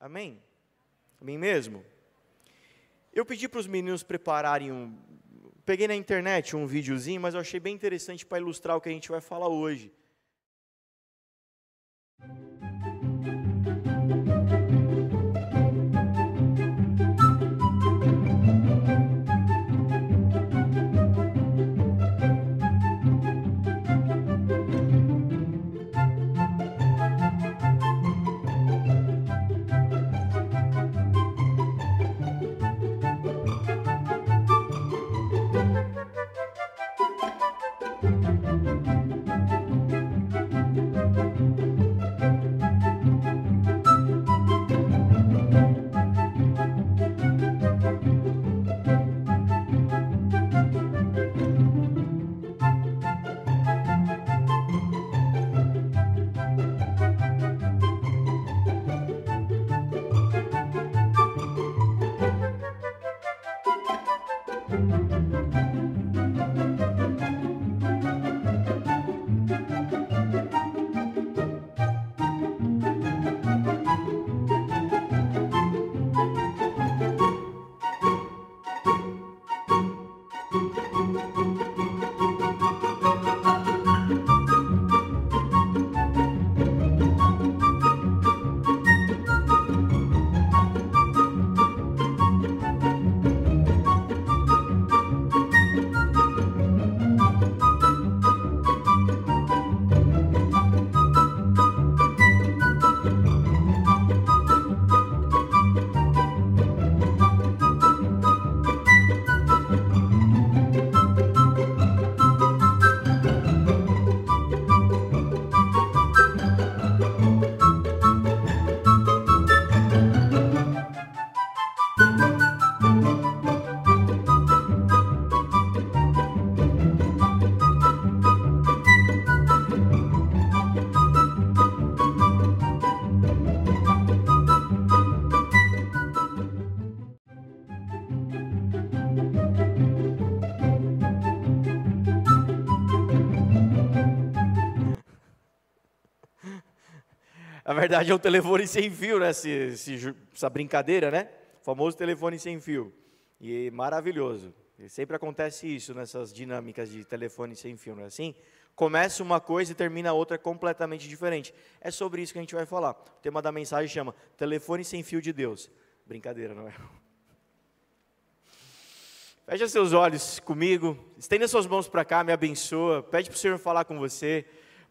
Amém? Amém mesmo? Eu pedi para os meninos prepararem um. Peguei na internet um videozinho, mas eu achei bem interessante para ilustrar o que a gente vai falar hoje. Na verdade é um telefone sem fio, né? Esse, esse, essa brincadeira, né? O famoso telefone sem fio. E maravilhoso. E sempre acontece isso nessas dinâmicas de telefone sem fio, não é assim? Começa uma coisa e termina outra completamente diferente. É sobre isso que a gente vai falar. O tema da mensagem chama Telefone sem fio de Deus. Brincadeira, não é? Feche seus olhos comigo, estenda suas mãos para cá, me abençoa, pede para o Senhor falar com você.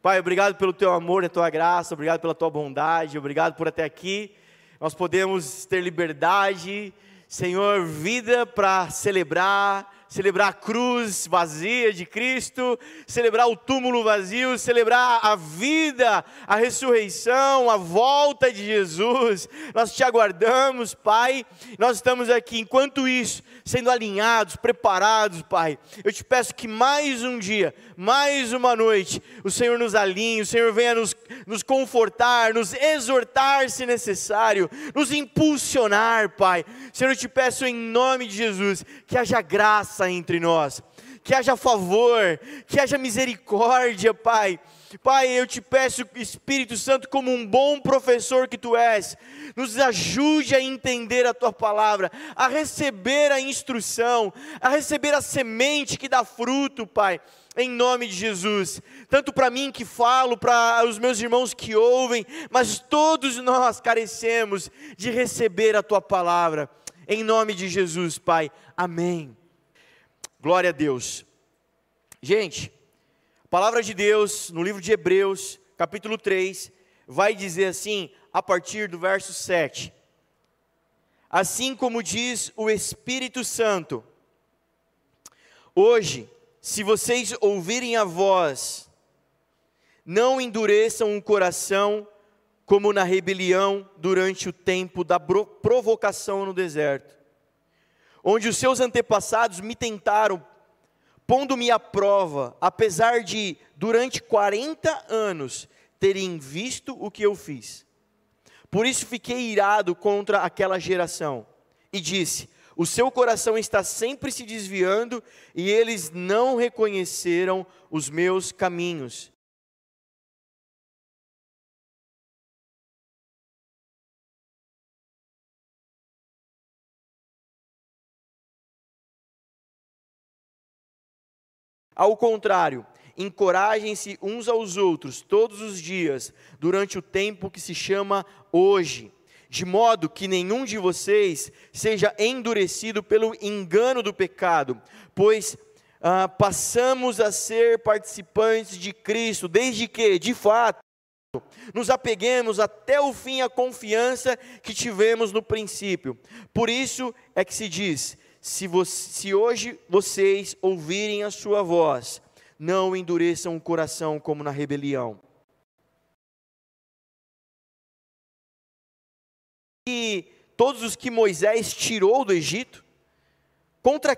Pai, obrigado pelo teu amor e tua graça, obrigado pela tua bondade, obrigado por até aqui. Nós podemos ter liberdade, Senhor, vida para celebrar, celebrar a cruz vazia de Cristo, celebrar o túmulo vazio, celebrar a vida, a ressurreição, a volta de Jesus. Nós te aguardamos, Pai. Nós estamos aqui, enquanto isso, sendo alinhados, preparados, Pai. Eu te peço que mais um dia, mais uma noite, o Senhor nos alinhe, o Senhor venha nos, nos confortar, nos exortar se necessário, nos impulsionar, Pai. Senhor, eu te peço em nome de Jesus que haja graça graça entre nós, que haja favor, que haja misericórdia, Pai. Pai, eu te peço, Espírito Santo, como um bom professor que tu és, nos ajude a entender a tua palavra, a receber a instrução, a receber a semente que dá fruto, Pai, em nome de Jesus. Tanto para mim que falo, para os meus irmãos que ouvem, mas todos nós carecemos de receber a tua palavra, em nome de Jesus, Pai. Amém. Glória a Deus. Gente, a palavra de Deus no livro de Hebreus, capítulo 3, vai dizer assim, a partir do verso 7. Assim como diz o Espírito Santo, hoje, se vocês ouvirem a voz, não endureçam o coração como na rebelião durante o tempo da provocação no deserto onde os seus antepassados me tentaram, pondo-me à prova, apesar de, durante 40 anos, terem visto o que eu fiz. Por isso fiquei irado contra aquela geração e disse: O seu coração está sempre se desviando e eles não reconheceram os meus caminhos. Ao contrário, encorajem-se uns aos outros todos os dias, durante o tempo que se chama hoje, de modo que nenhum de vocês seja endurecido pelo engano do pecado, pois ah, passamos a ser participantes de Cristo, desde que, de fato, nos apeguemos até o fim à confiança que tivemos no princípio. Por isso é que se diz: se, você, se hoje vocês ouvirem a sua voz, não endureçam o coração como na rebelião. E todos os que Moisés tirou do Egito, contra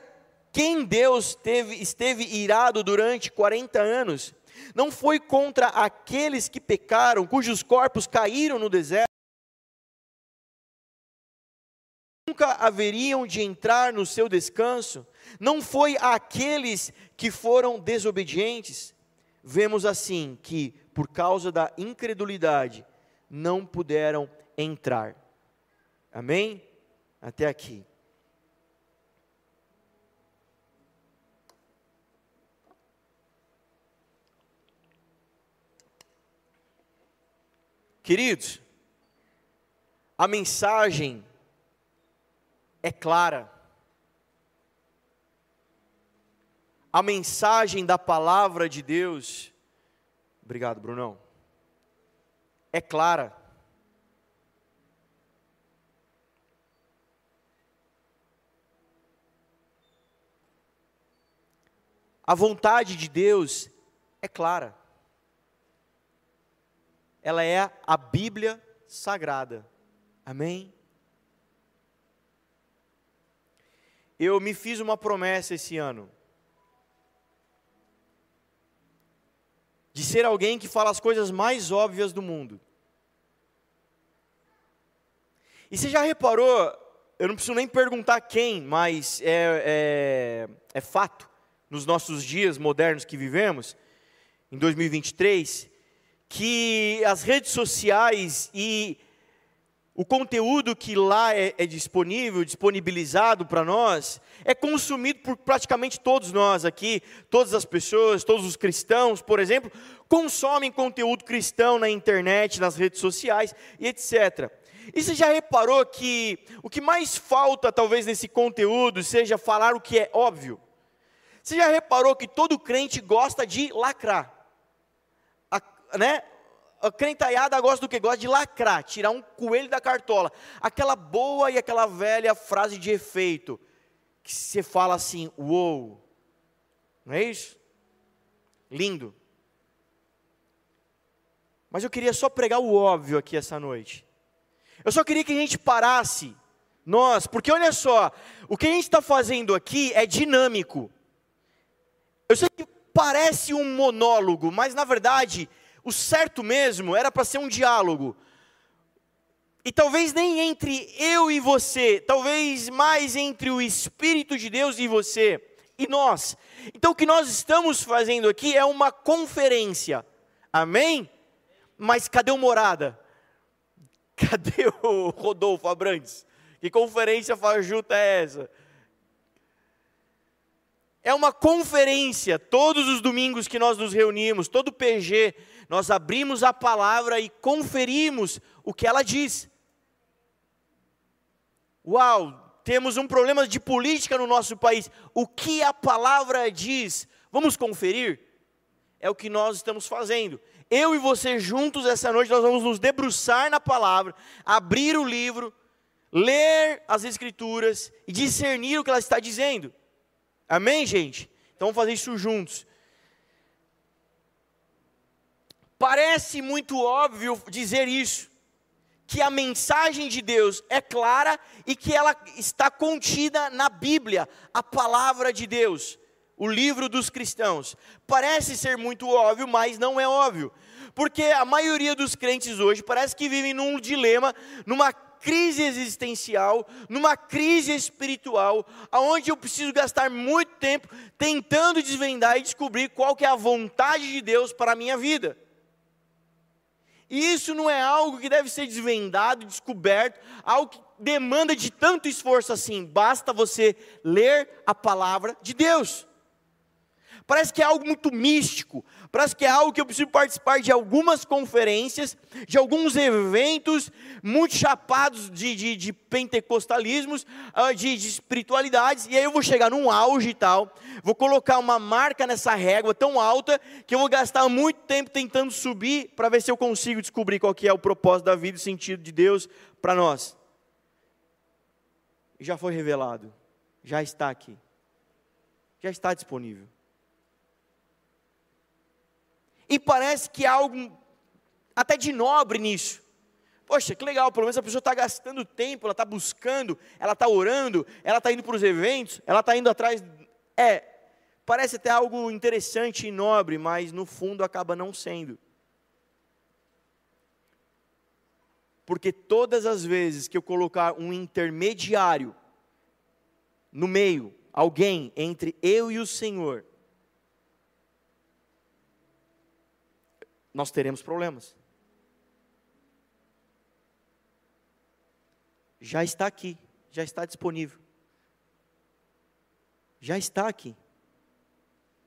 quem Deus teve, esteve irado durante 40 anos, não foi contra aqueles que pecaram, cujos corpos caíram no deserto, nunca haveriam de entrar no seu descanso, não foi aqueles que foram desobedientes. Vemos assim que, por causa da incredulidade, não puderam entrar. Amém? Até aqui. Queridos, a mensagem é clara. A mensagem da palavra de Deus, obrigado, Brunão, é clara. A vontade de Deus é clara. Ela é a Bíblia Sagrada. Amém? Eu me fiz uma promessa esse ano. De ser alguém que fala as coisas mais óbvias do mundo. E você já reparou, eu não preciso nem perguntar quem, mas é, é, é fato, nos nossos dias modernos que vivemos, em 2023, que as redes sociais e o conteúdo que lá é, é disponível, disponibilizado para nós, é consumido por praticamente todos nós aqui, todas as pessoas, todos os cristãos, por exemplo, consomem conteúdo cristão na internet, nas redes sociais e etc. E você já reparou que o que mais falta, talvez, nesse conteúdo seja falar o que é óbvio? Você já reparou que todo crente gosta de lacrar? A, né? A crentaiada gosta do que? Gosta de lacrar, tirar um coelho da cartola. Aquela boa e aquela velha frase de efeito, que você fala assim, uou. Não é isso? Lindo. Mas eu queria só pregar o óbvio aqui essa noite. Eu só queria que a gente parasse, nós, porque olha só, o que a gente está fazendo aqui é dinâmico. Eu sei que parece um monólogo, mas na verdade o certo mesmo era para ser um diálogo. E talvez nem entre eu e você, talvez mais entre o Espírito de Deus e você e nós. Então o que nós estamos fazendo aqui é uma conferência. Amém? Mas cadê o morada? Cadê o Rodolfo Abrantes? Que conferência fajuta é essa? É uma conferência, todos os domingos que nós nos reunimos, todo PG, nós abrimos a palavra e conferimos o que ela diz. Uau, temos um problema de política no nosso país. O que a palavra diz? Vamos conferir? É o que nós estamos fazendo. Eu e você juntos essa noite nós vamos nos debruçar na palavra, abrir o livro, ler as escrituras e discernir o que ela está dizendo. Amém, gente? Então vamos fazer isso juntos. Parece muito óbvio dizer isso, que a mensagem de Deus é clara e que ela está contida na Bíblia, a palavra de Deus, o livro dos cristãos. Parece ser muito óbvio, mas não é óbvio, porque a maioria dos crentes hoje parece que vivem num dilema, numa crise existencial, numa crise espiritual, aonde eu preciso gastar muito tempo tentando desvendar e descobrir qual que é a vontade de Deus para a minha vida. E isso não é algo que deve ser desvendado, descoberto, algo que demanda de tanto esforço assim. Basta você ler a palavra de Deus. Parece que é algo muito místico, parece que é algo que eu preciso participar de algumas conferências, de alguns eventos muito chapados de, de, de pentecostalismos, ah, de, de espiritualidades, e aí eu vou chegar num auge e tal, vou colocar uma marca nessa régua tão alta que eu vou gastar muito tempo tentando subir para ver se eu consigo descobrir qual que é o propósito da vida e o sentido de Deus para nós. Já foi revelado, já está aqui, já está disponível. E parece que há algo até de nobre nisso. Poxa, que legal, pelo menos a pessoa está gastando tempo, ela está buscando, ela está orando, ela está indo para os eventos, ela está indo atrás. É, parece até algo interessante e nobre, mas no fundo acaba não sendo. Porque todas as vezes que eu colocar um intermediário no meio, alguém entre eu e o Senhor, nós teremos problemas. Já está aqui, já está disponível. Já está aqui.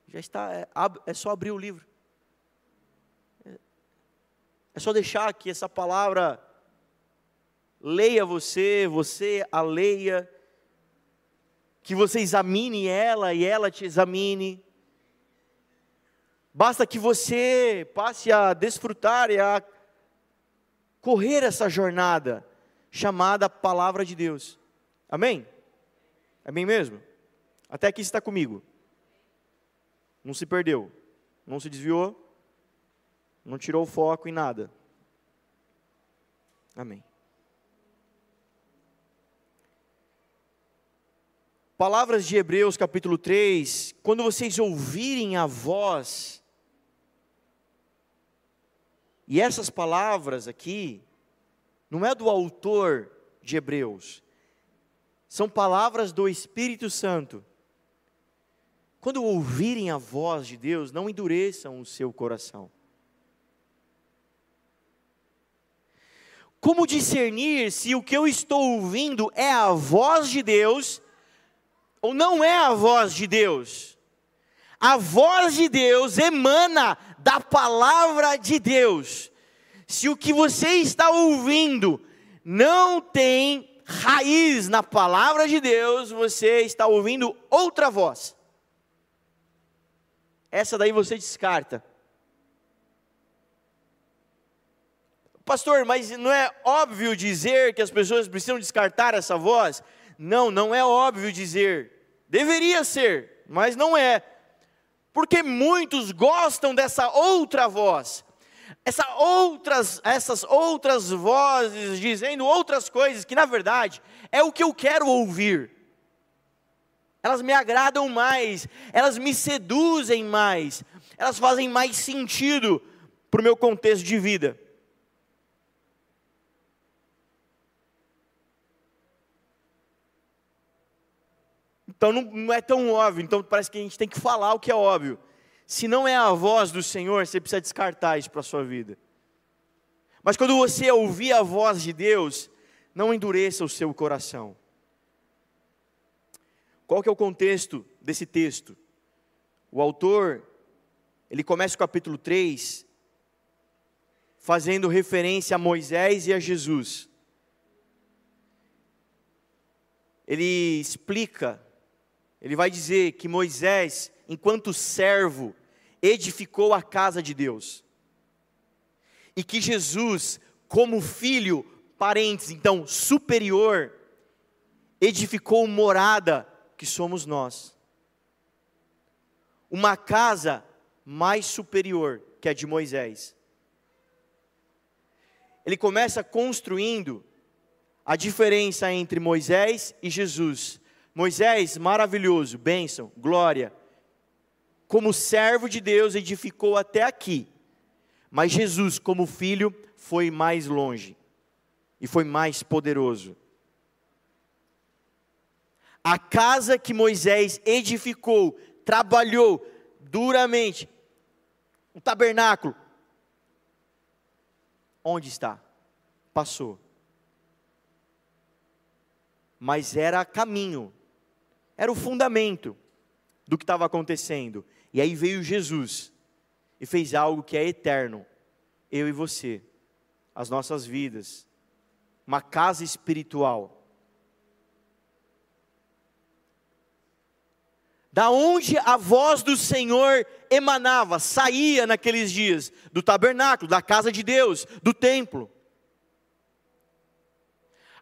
Já está, é, é só abrir o livro. É, é só deixar que essa palavra leia você, você a leia, que você examine ela e ela te examine. Basta que você passe a desfrutar e a correr essa jornada chamada Palavra de Deus. Amém? Amém mesmo? Até aqui está comigo. Não se perdeu, não se desviou, não tirou o foco em nada. Amém. Palavras de Hebreus capítulo 3, quando vocês ouvirem a voz e essas palavras aqui, não é do autor de Hebreus, são palavras do Espírito Santo. Quando ouvirem a voz de Deus, não endureçam o seu coração. Como discernir se o que eu estou ouvindo é a voz de Deus ou não é a voz de Deus? A voz de Deus emana da palavra de Deus. Se o que você está ouvindo não tem raiz na palavra de Deus, você está ouvindo outra voz. Essa daí você descarta. Pastor, mas não é óbvio dizer que as pessoas precisam descartar essa voz? Não, não é óbvio dizer. Deveria ser, mas não é porque muitos gostam dessa outra voz. Essa outras, essas outras vozes dizendo outras coisas que na verdade é o que eu quero ouvir. Elas me agradam mais, elas me seduzem mais, elas fazem mais sentido para o meu contexto de vida. Então não, não é tão óbvio, então parece que a gente tem que falar o que é óbvio. Se não é a voz do Senhor, você precisa descartar isso para a sua vida. Mas quando você ouvir a voz de Deus, não endureça o seu coração. Qual que é o contexto desse texto? O autor, ele começa o capítulo 3 fazendo referência a Moisés e a Jesus. Ele explica ele vai dizer que Moisés, enquanto servo, edificou a casa de Deus. E que Jesus, como filho, parentes, então superior, edificou morada, que somos nós. Uma casa mais superior que a de Moisés. Ele começa construindo a diferença entre Moisés e Jesus Moisés, maravilhoso, bênção, glória. Como servo de Deus, edificou até aqui. Mas Jesus, como filho, foi mais longe e foi mais poderoso. A casa que Moisés edificou, trabalhou duramente, o tabernáculo, onde está? Passou. Mas era caminho era o fundamento do que estava acontecendo. E aí veio Jesus e fez algo que é eterno, eu e você, as nossas vidas, uma casa espiritual. Da onde a voz do Senhor emanava, saía naqueles dias, do tabernáculo, da casa de Deus, do templo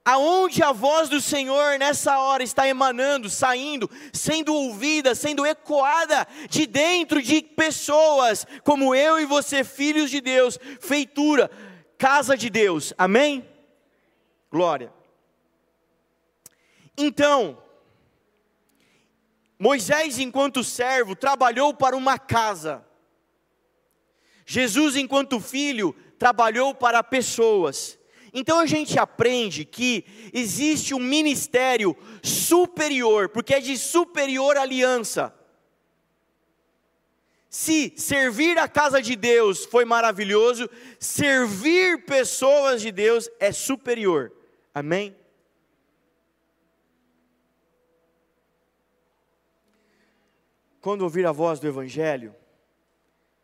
aonde a voz do Senhor nessa hora está emanando, saindo, sendo ouvida, sendo ecoada de dentro de pessoas como eu e você, filhos de Deus, feitura, casa de Deus, amém? Glória. Então, Moisés, enquanto servo, trabalhou para uma casa. Jesus, enquanto filho, trabalhou para pessoas. Então a gente aprende que existe um ministério superior, porque é de superior aliança. Se servir a casa de Deus foi maravilhoso, servir pessoas de Deus é superior. Amém? Quando ouvir a voz do Evangelho,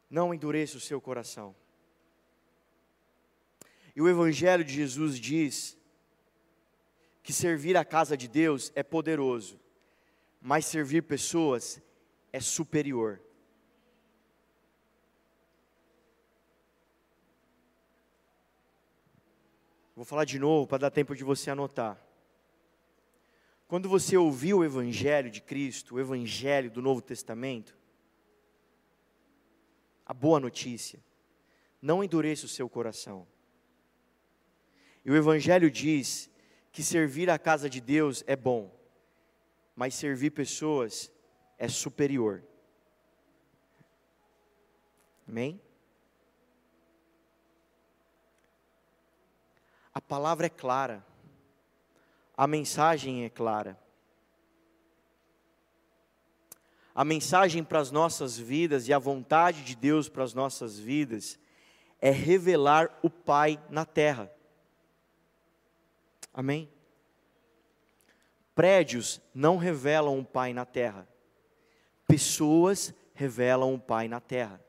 não endureça o seu coração. E o Evangelho de Jesus diz que servir a casa de Deus é poderoso, mas servir pessoas é superior. Vou falar de novo para dar tempo de você anotar. Quando você ouviu o Evangelho de Cristo, o Evangelho do Novo Testamento, a boa notícia, não endureça o seu coração. E o Evangelho diz que servir a casa de Deus é bom, mas servir pessoas é superior. Amém? A palavra é clara, a mensagem é clara. A mensagem para as nossas vidas e a vontade de Deus para as nossas vidas é revelar o Pai na terra. Amém? Prédios não revelam um Pai na terra, pessoas revelam um Pai na terra.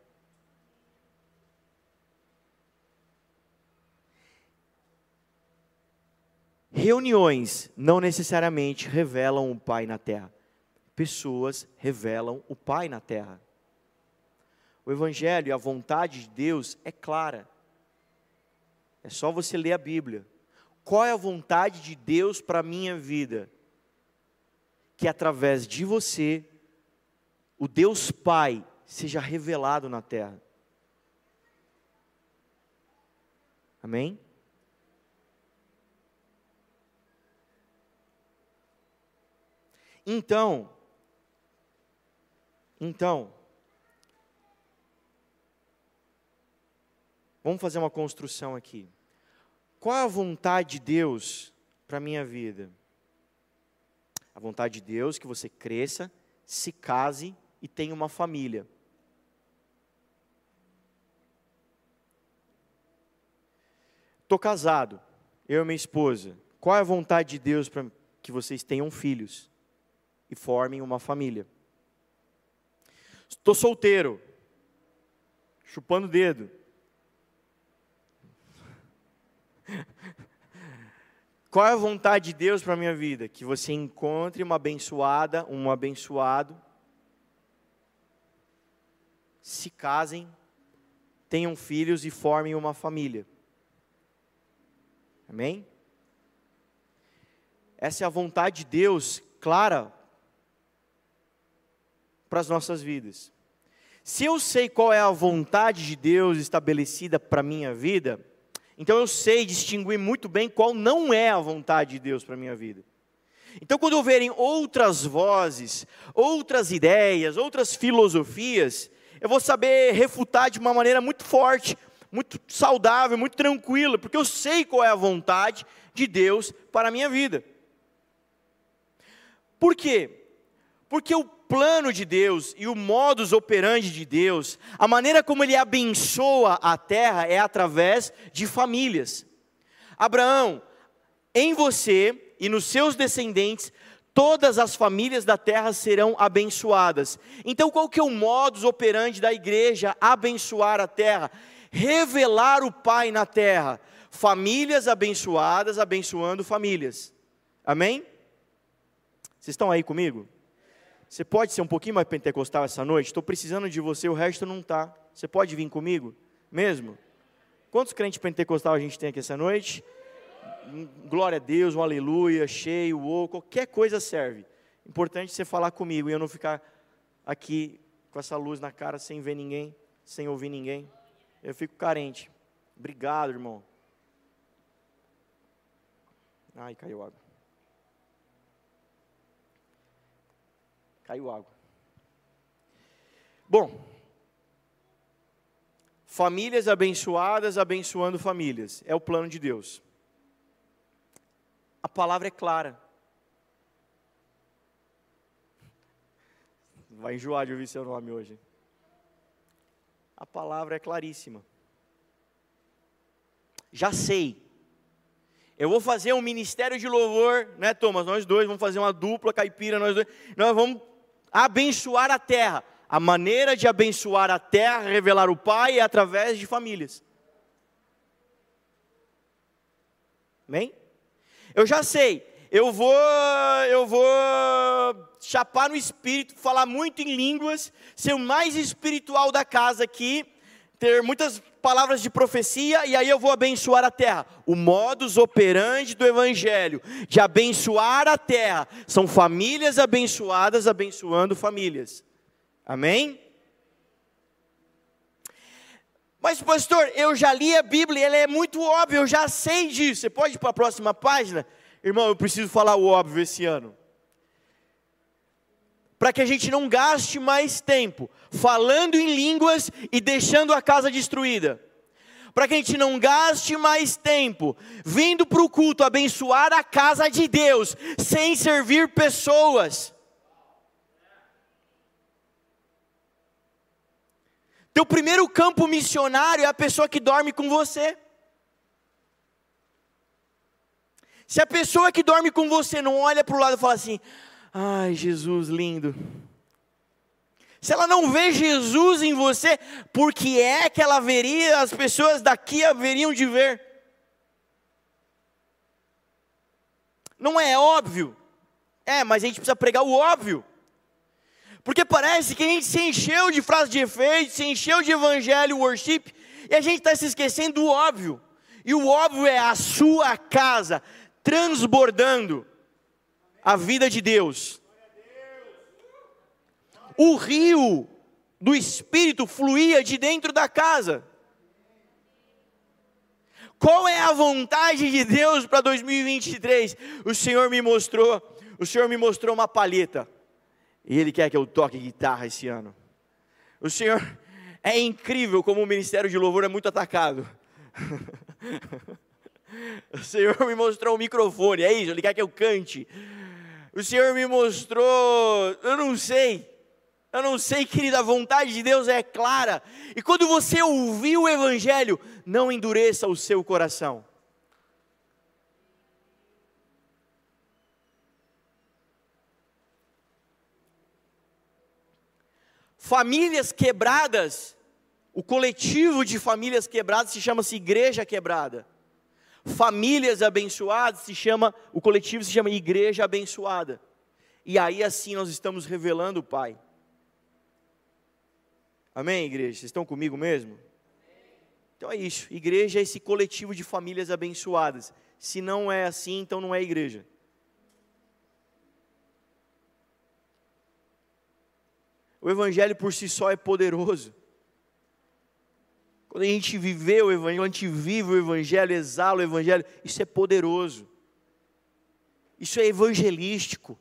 Reuniões não necessariamente revelam um Pai na terra, pessoas revelam o Pai na terra. O Evangelho e a vontade de Deus é clara, é só você ler a Bíblia qual é a vontade de Deus para a minha vida? Que através de você, o Deus Pai seja revelado na terra. Amém? Então, então, vamos fazer uma construção aqui. Qual a vontade de Deus para a minha vida? A vontade de Deus é que você cresça, se case e tenha uma família. Estou casado, eu e minha esposa. Qual é a vontade de Deus para que vocês tenham filhos e formem uma família? Estou solteiro, chupando o dedo. Qual é a vontade de Deus para a minha vida? Que você encontre uma abençoada, um abençoado, se casem, tenham filhos e formem uma família. Amém? Essa é a vontade de Deus clara para as nossas vidas. Se eu sei qual é a vontade de Deus estabelecida para a minha vida, então eu sei distinguir muito bem qual não é a vontade de Deus para a minha vida. Então, quando houverem outras vozes, outras ideias, outras filosofias, eu vou saber refutar de uma maneira muito forte, muito saudável, muito tranquila, porque eu sei qual é a vontade de Deus para a minha vida. Por quê? Porque o plano de Deus e o modus operandi de Deus, a maneira como ele abençoa a terra é através de famílias. Abraão, em você e nos seus descendentes, todas as famílias da terra serão abençoadas. Então, qual que é o modus operandi da igreja abençoar a terra? Revelar o Pai na terra. Famílias abençoadas, abençoando famílias. Amém? Vocês estão aí comigo? Você pode ser um pouquinho mais pentecostal essa noite? Estou precisando de você, o resto não está. Você pode vir comigo? Mesmo? Quantos crentes pentecostal a gente tem aqui essa noite? Glória a Deus, um aleluia, cheio, ou qualquer coisa serve. Importante você falar comigo e eu não ficar aqui com essa luz na cara sem ver ninguém, sem ouvir ninguém. Eu fico carente. Obrigado, irmão. Ai, caiu água. Caiu água. Bom, famílias abençoadas abençoando famílias, é o plano de Deus. A palavra é clara. Vai enjoar de ouvir seu nome hoje. A palavra é claríssima. Já sei. Eu vou fazer um ministério de louvor, né, Thomas? Nós dois vamos fazer uma dupla caipira, nós dois. Nós vamos abençoar a terra. A maneira de abençoar a terra, revelar o Pai, é através de famílias. Amém? Eu já sei, eu vou, eu vou chapar no espírito, falar muito em línguas, ser o mais espiritual da casa aqui, ter muitas palavras de profecia e aí eu vou abençoar a terra. O modus operandi do evangelho de abençoar a terra são famílias abençoadas abençoando famílias. Amém? Mas pastor, eu já li a Bíblia, ela é muito óbvia, eu já sei disso. Você pode ir para a próxima página? Irmão, eu preciso falar o óbvio esse ano para que a gente não gaste mais tempo falando em línguas e deixando a casa destruída. Para que a gente não gaste mais tempo vindo para o culto abençoar a casa de Deus, sem servir pessoas. Teu primeiro campo missionário é a pessoa que dorme com você. Se a pessoa que dorme com você não olha para o lado e fala assim: Ai, Jesus lindo. Se ela não vê Jesus em você, por que é que ela veria, as pessoas daqui haveriam de ver? Não é óbvio? É, mas a gente precisa pregar o óbvio. Porque parece que a gente se encheu de frases de efeito, se encheu de evangelho, worship, e a gente está se esquecendo do óbvio. E o óbvio é a sua casa transbordando a vida de Deus. O rio do Espírito fluía de dentro da casa. Qual é a vontade de Deus para 2023? O Senhor me mostrou, o Senhor me mostrou uma palheta. E Ele quer que eu toque guitarra esse ano. O Senhor é incrível como o ministério de louvor é muito atacado. o Senhor me mostrou um microfone, é isso, Ele quer que eu cante. O Senhor me mostrou, eu não sei. Eu não sei, querida, a vontade de Deus é clara. E quando você ouvir o Evangelho, não endureça o seu coração. Famílias quebradas, o coletivo de famílias quebradas se chama-se Igreja Quebrada famílias abençoadas, se chama, o coletivo se chama igreja abençoada. E aí assim nós estamos revelando o Pai. Amém, igreja? Vocês estão comigo mesmo? Então é isso. Igreja é esse coletivo de famílias abençoadas. Se não é assim, então não é igreja. O evangelho por si só é poderoso. Quando a gente viveu o Evangelho, a gente vive o Evangelho, exala o Evangelho, isso é poderoso. Isso é evangelístico.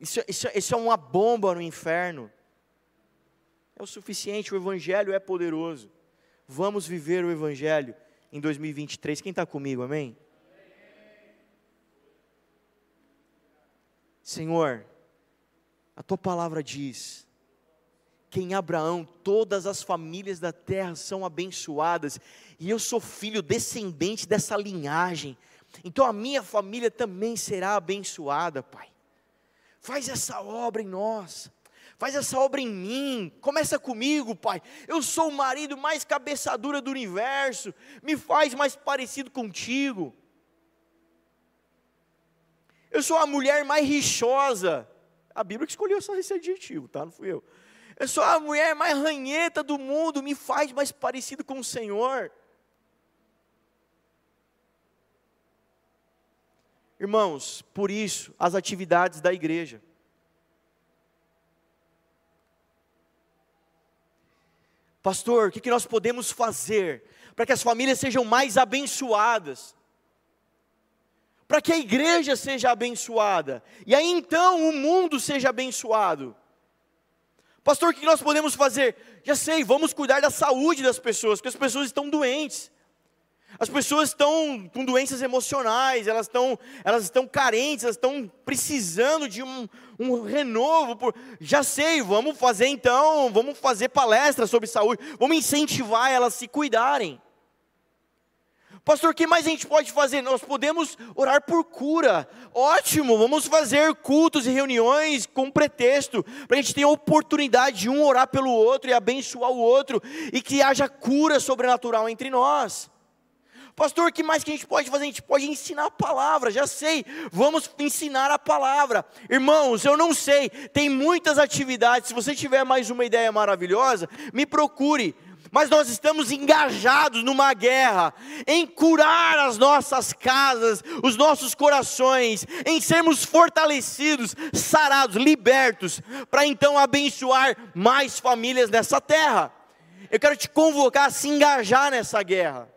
Isso, isso, isso é uma bomba no inferno. É o suficiente, o Evangelho é poderoso. Vamos viver o Evangelho em 2023. Quem está comigo, amém? Senhor, a tua palavra diz que em Abraão todas as famílias da terra são abençoadas, e eu sou filho descendente dessa linhagem. então a minha família também será abençoada, Pai. Faz essa obra em nós. Faz essa obra em mim. Começa comigo, Pai. Eu sou o marido mais cabeçadura do universo. Me faz mais parecido contigo. Eu sou a mulher mais rixosa. A Bíblia que escolheu esse adjetivo, tá? Não fui eu. Eu sou a mulher mais ranheta do mundo. Me faz mais parecido com o Senhor. Irmãos, por isso, as atividades da igreja. Pastor, o que nós podemos fazer para que as famílias sejam mais abençoadas? Para que a igreja seja abençoada, e aí então o mundo seja abençoado. Pastor, o que nós podemos fazer? Já sei, vamos cuidar da saúde das pessoas, porque as pessoas estão doentes. As pessoas estão com doenças emocionais, elas estão, elas estão carentes, elas estão precisando de um, um renovo. Por, já sei, vamos fazer então, vamos fazer palestras sobre saúde, vamos incentivar elas a se cuidarem. Pastor, o que mais a gente pode fazer? Nós podemos orar por cura. Ótimo, vamos fazer cultos e reuniões com pretexto, para a gente ter a oportunidade de um orar pelo outro e abençoar o outro, e que haja cura sobrenatural entre nós. Pastor, o que mais que a gente pode fazer? A gente pode ensinar a palavra, já sei, vamos ensinar a palavra. Irmãos, eu não sei, tem muitas atividades, se você tiver mais uma ideia maravilhosa, me procure. Mas nós estamos engajados numa guerra, em curar as nossas casas, os nossos corações, em sermos fortalecidos, sarados, libertos, para então abençoar mais famílias nessa terra. Eu quero te convocar a se engajar nessa guerra.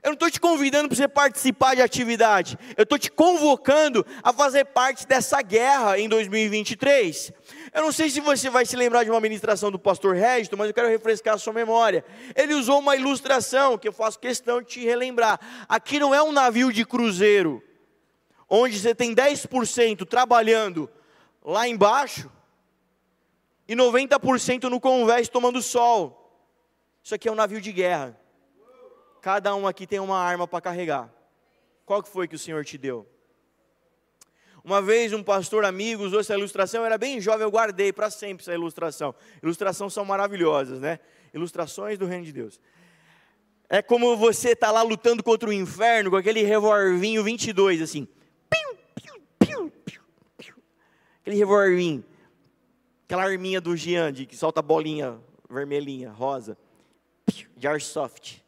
Eu não estou te convidando para você participar de atividade, eu estou te convocando a fazer parte dessa guerra em 2023. Eu não sei se você vai se lembrar de uma ministração do pastor Régito, mas eu quero refrescar a sua memória. Ele usou uma ilustração que eu faço questão de te relembrar. Aqui não é um navio de cruzeiro, onde você tem 10% trabalhando lá embaixo e 90% no convés tomando sol. Isso aqui é um navio de guerra. Cada um aqui tem uma arma para carregar. Qual que foi que o Senhor te deu? Uma vez um pastor amigo usou essa ilustração, eu era bem jovem, eu guardei para sempre essa ilustração. Ilustrações são maravilhosas, né? Ilustrações do reino de Deus. É como você está lá lutando contra o inferno com aquele revolvinho 22, assim. Piu, piu, piu, piu, piu. Aquele revolvinho. Aquela arminha do Jean, que solta bolinha vermelhinha, rosa. De airsoft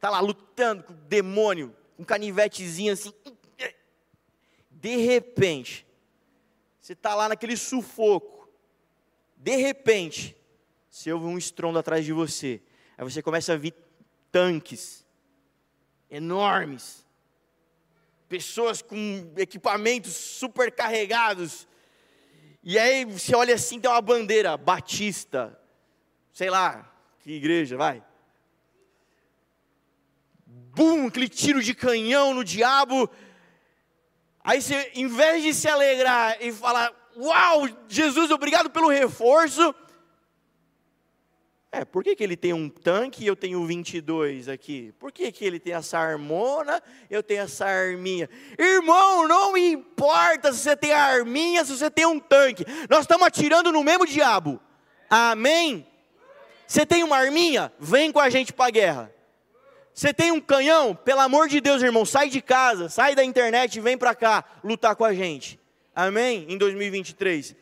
está lá lutando com o demônio, um canivetezinho assim. De repente, você está lá naquele sufoco. De repente, você ouve um estrondo atrás de você. Aí você começa a ver tanques enormes. Pessoas com equipamentos super carregados. E aí você olha assim, tem uma bandeira batista. Sei lá, que igreja, vai bum, aquele tiro de canhão no diabo. Aí você, em vez de se alegrar e falar, uau, Jesus, obrigado pelo reforço. É, por que, que ele tem um tanque e eu tenho 22 aqui? Por que, que ele tem essa armona eu tenho essa arminha? Irmão, não importa se você tem a arminha, se você tem um tanque. Nós estamos atirando no mesmo diabo. Amém? Você tem uma arminha? Vem com a gente para a guerra. Você tem um canhão? Pelo amor de Deus, irmão, sai de casa, sai da internet e vem para cá lutar com a gente. Amém? Em 2023.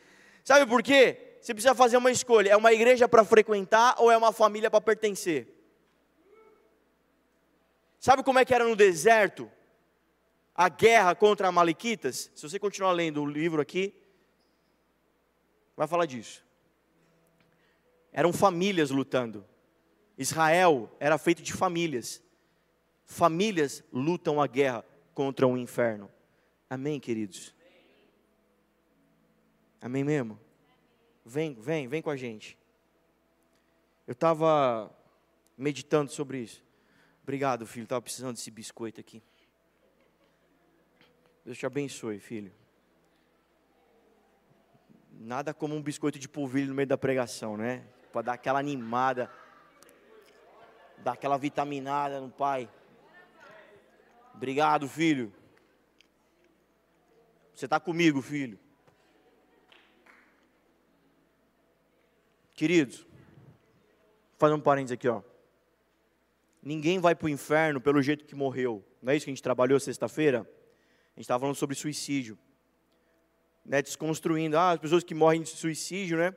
Sabe por quê? Você precisa fazer uma escolha: é uma igreja para frequentar ou é uma família para pertencer? Sabe como é que era no deserto? A guerra contra Amalequitas? Se você continuar lendo o livro aqui, vai falar disso. Eram famílias lutando. Israel era feito de famílias. Famílias lutam a guerra contra o inferno. Amém, queridos? Amém mesmo? Vem, vem, vem com a gente. Eu estava meditando sobre isso. Obrigado, filho. Estava precisando desse biscoito aqui. Deus te abençoe, filho. Nada como um biscoito de polvilho no meio da pregação, né? Para dar aquela animada, dar aquela vitaminada no pai. Obrigado, filho. Você está comigo, filho. Queridos, fazer um parênteses aqui, ó. Ninguém vai para o inferno pelo jeito que morreu. Não é isso que a gente trabalhou sexta-feira? A gente estava falando sobre suicídio. Né, desconstruindo. Ah, as pessoas que morrem de suicídio, né?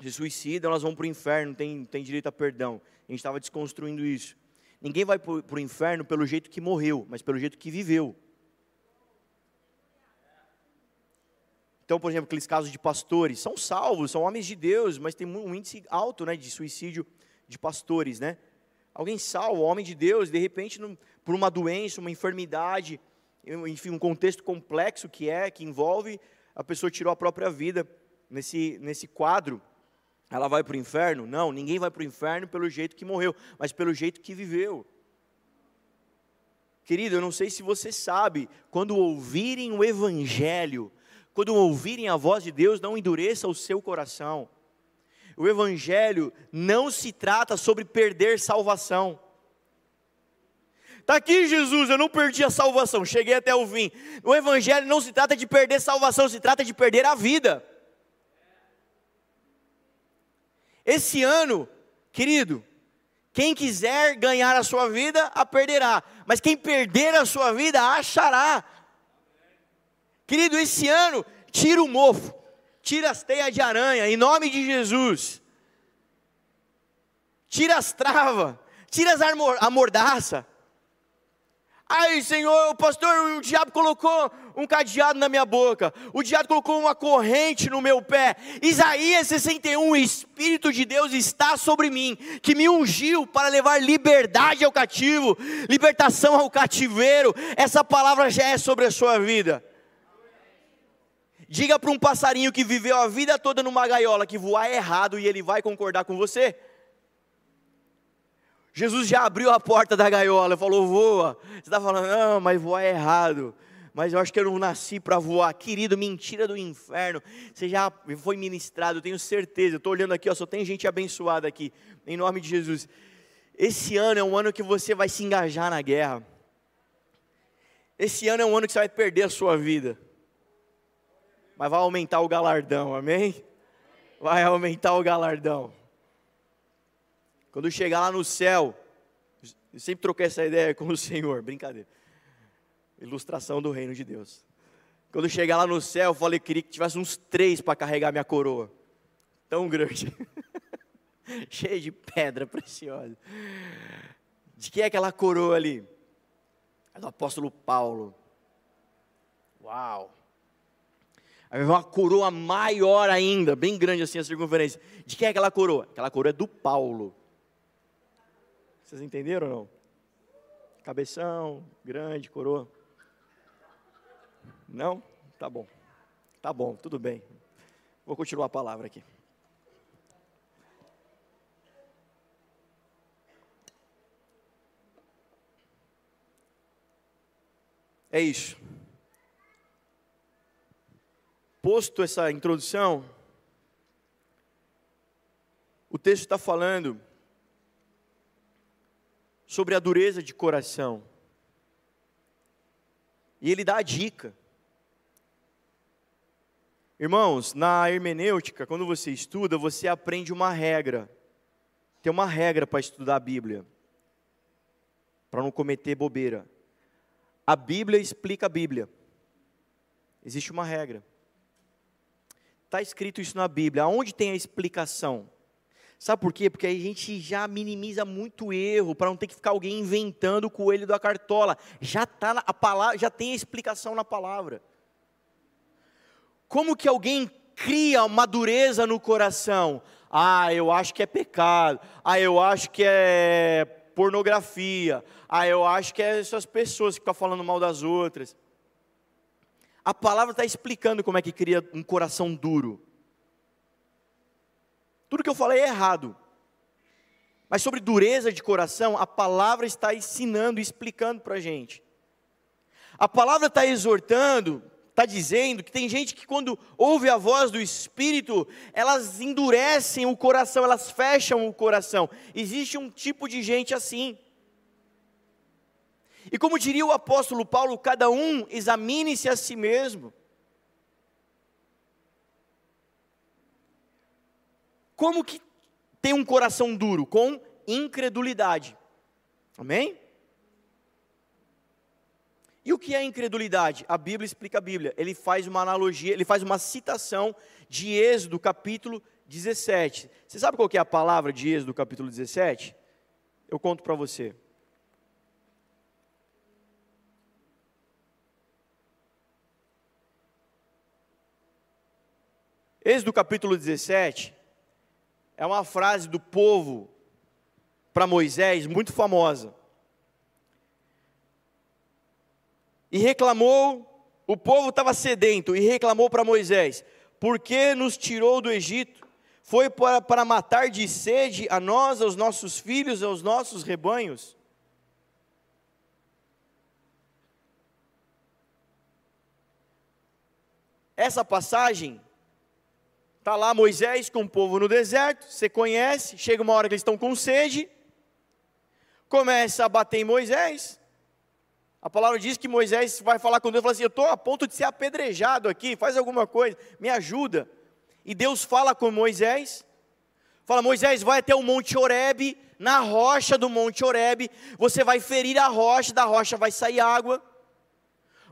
Se suicidam, elas vão para o inferno, tem, tem direito a perdão. A gente estava desconstruindo isso. Ninguém vai para o inferno pelo jeito que morreu, mas pelo jeito que viveu. Então, por exemplo, aqueles casos de pastores, são salvos, são homens de Deus, mas tem um índice alto né, de suicídio de pastores, né? Alguém salvo, homem de Deus, de repente, por uma doença, uma enfermidade, enfim, um contexto complexo que é, que envolve, a pessoa tirou a própria vida nesse, nesse quadro. Ela vai para o inferno? Não, ninguém vai para o inferno pelo jeito que morreu, mas pelo jeito que viveu. Querido, eu não sei se você sabe, quando ouvirem o Evangelho, quando ouvirem a voz de Deus, não endureça o seu coração o Evangelho não se trata sobre perder salvação. Está aqui Jesus, eu não perdi a salvação, cheguei até o fim. O Evangelho não se trata de perder salvação, se trata de perder a vida. Esse ano, querido, quem quiser ganhar a sua vida, a perderá. Mas quem perder a sua vida, a achará. Querido, esse ano, tira o mofo tira as teias de aranha, em nome de Jesus. Tira as travas, tira as a mordaça. Ai, Senhor, o pastor, o diabo colocou um cadeado na minha boca, o diabo colocou uma corrente no meu pé. Isaías 61, o Espírito de Deus está sobre mim, que me ungiu para levar liberdade ao cativo, libertação ao cativeiro. Essa palavra já é sobre a sua vida. Diga para um passarinho que viveu a vida toda numa gaiola que voar é errado e ele vai concordar com você. Jesus já abriu a porta da gaiola e falou: voa. Você está falando, não, mas voar é errado. Mas eu acho que eu não nasci para voar. Querido, mentira do inferno. Você já foi ministrado, eu tenho certeza. Eu estou olhando aqui, ó, só tem gente abençoada aqui. Em nome de Jesus. Esse ano é um ano que você vai se engajar na guerra. Esse ano é um ano que você vai perder a sua vida mas vai aumentar o galardão, amém? Vai aumentar o galardão. Quando chegar lá no céu, eu sempre troquei essa ideia com o Senhor, brincadeira. Ilustração do reino de Deus. Quando chegar lá no céu, eu falei, queria que tivesse uns três para carregar minha coroa. Tão grande. Cheia de pedra preciosa. De quem é aquela coroa ali? É do apóstolo Paulo. Uau! Aí uma coroa maior ainda, bem grande assim a circunferência. De quem é aquela coroa? Aquela coroa é do Paulo. Vocês entenderam ou não? Cabeção, grande, coroa. Não? Tá bom. Tá bom, tudo bem. Vou continuar a palavra aqui. É isso. Posto essa introdução, o texto está falando sobre a dureza de coração. E ele dá a dica. Irmãos, na hermenêutica, quando você estuda, você aprende uma regra. Tem uma regra para estudar a Bíblia, para não cometer bobeira. A Bíblia explica a Bíblia. Existe uma regra. Está escrito isso na Bíblia. Aonde tem a explicação? Sabe por quê? Porque a gente já minimiza muito erro para não ter que ficar alguém inventando o coelho da cartola. Já tá a palavra, já tem a explicação na palavra. Como que alguém cria uma dureza no coração? Ah, eu acho que é pecado. Ah, eu acho que é pornografia. Ah, eu acho que é essas pessoas que ficam falando mal das outras. A palavra está explicando como é que cria um coração duro. Tudo que eu falei é errado. Mas sobre dureza de coração, a palavra está ensinando explicando para a gente. A palavra está exortando, está dizendo que tem gente que quando ouve a voz do Espírito, elas endurecem o coração, elas fecham o coração. Existe um tipo de gente assim. E como diria o apóstolo Paulo, cada um examine-se a si mesmo. Como que tem um coração duro? Com incredulidade. Amém? E o que é incredulidade? A Bíblia explica a Bíblia. Ele faz uma analogia, ele faz uma citação de Êxodo, capítulo 17. Você sabe qual é a palavra de Êxodo, capítulo 17? Eu conto para você. Êxodo capítulo 17 é uma frase do povo para Moisés muito famosa. E reclamou, o povo estava sedento e reclamou para Moisés: Por que nos tirou do Egito? Foi para, para matar de sede a nós, aos nossos filhos, aos nossos rebanhos? Essa passagem Está lá Moisés com o povo no deserto, você conhece, chega uma hora que eles estão com sede, começa a bater em Moisés. A palavra diz que Moisés vai falar com Deus e fala assim: Eu estou a ponto de ser apedrejado aqui, faz alguma coisa, me ajuda. E Deus fala com Moisés, fala: Moisés, vai até o Monte Oreb, na rocha do Monte Oreb, você vai ferir a rocha, da rocha vai sair água.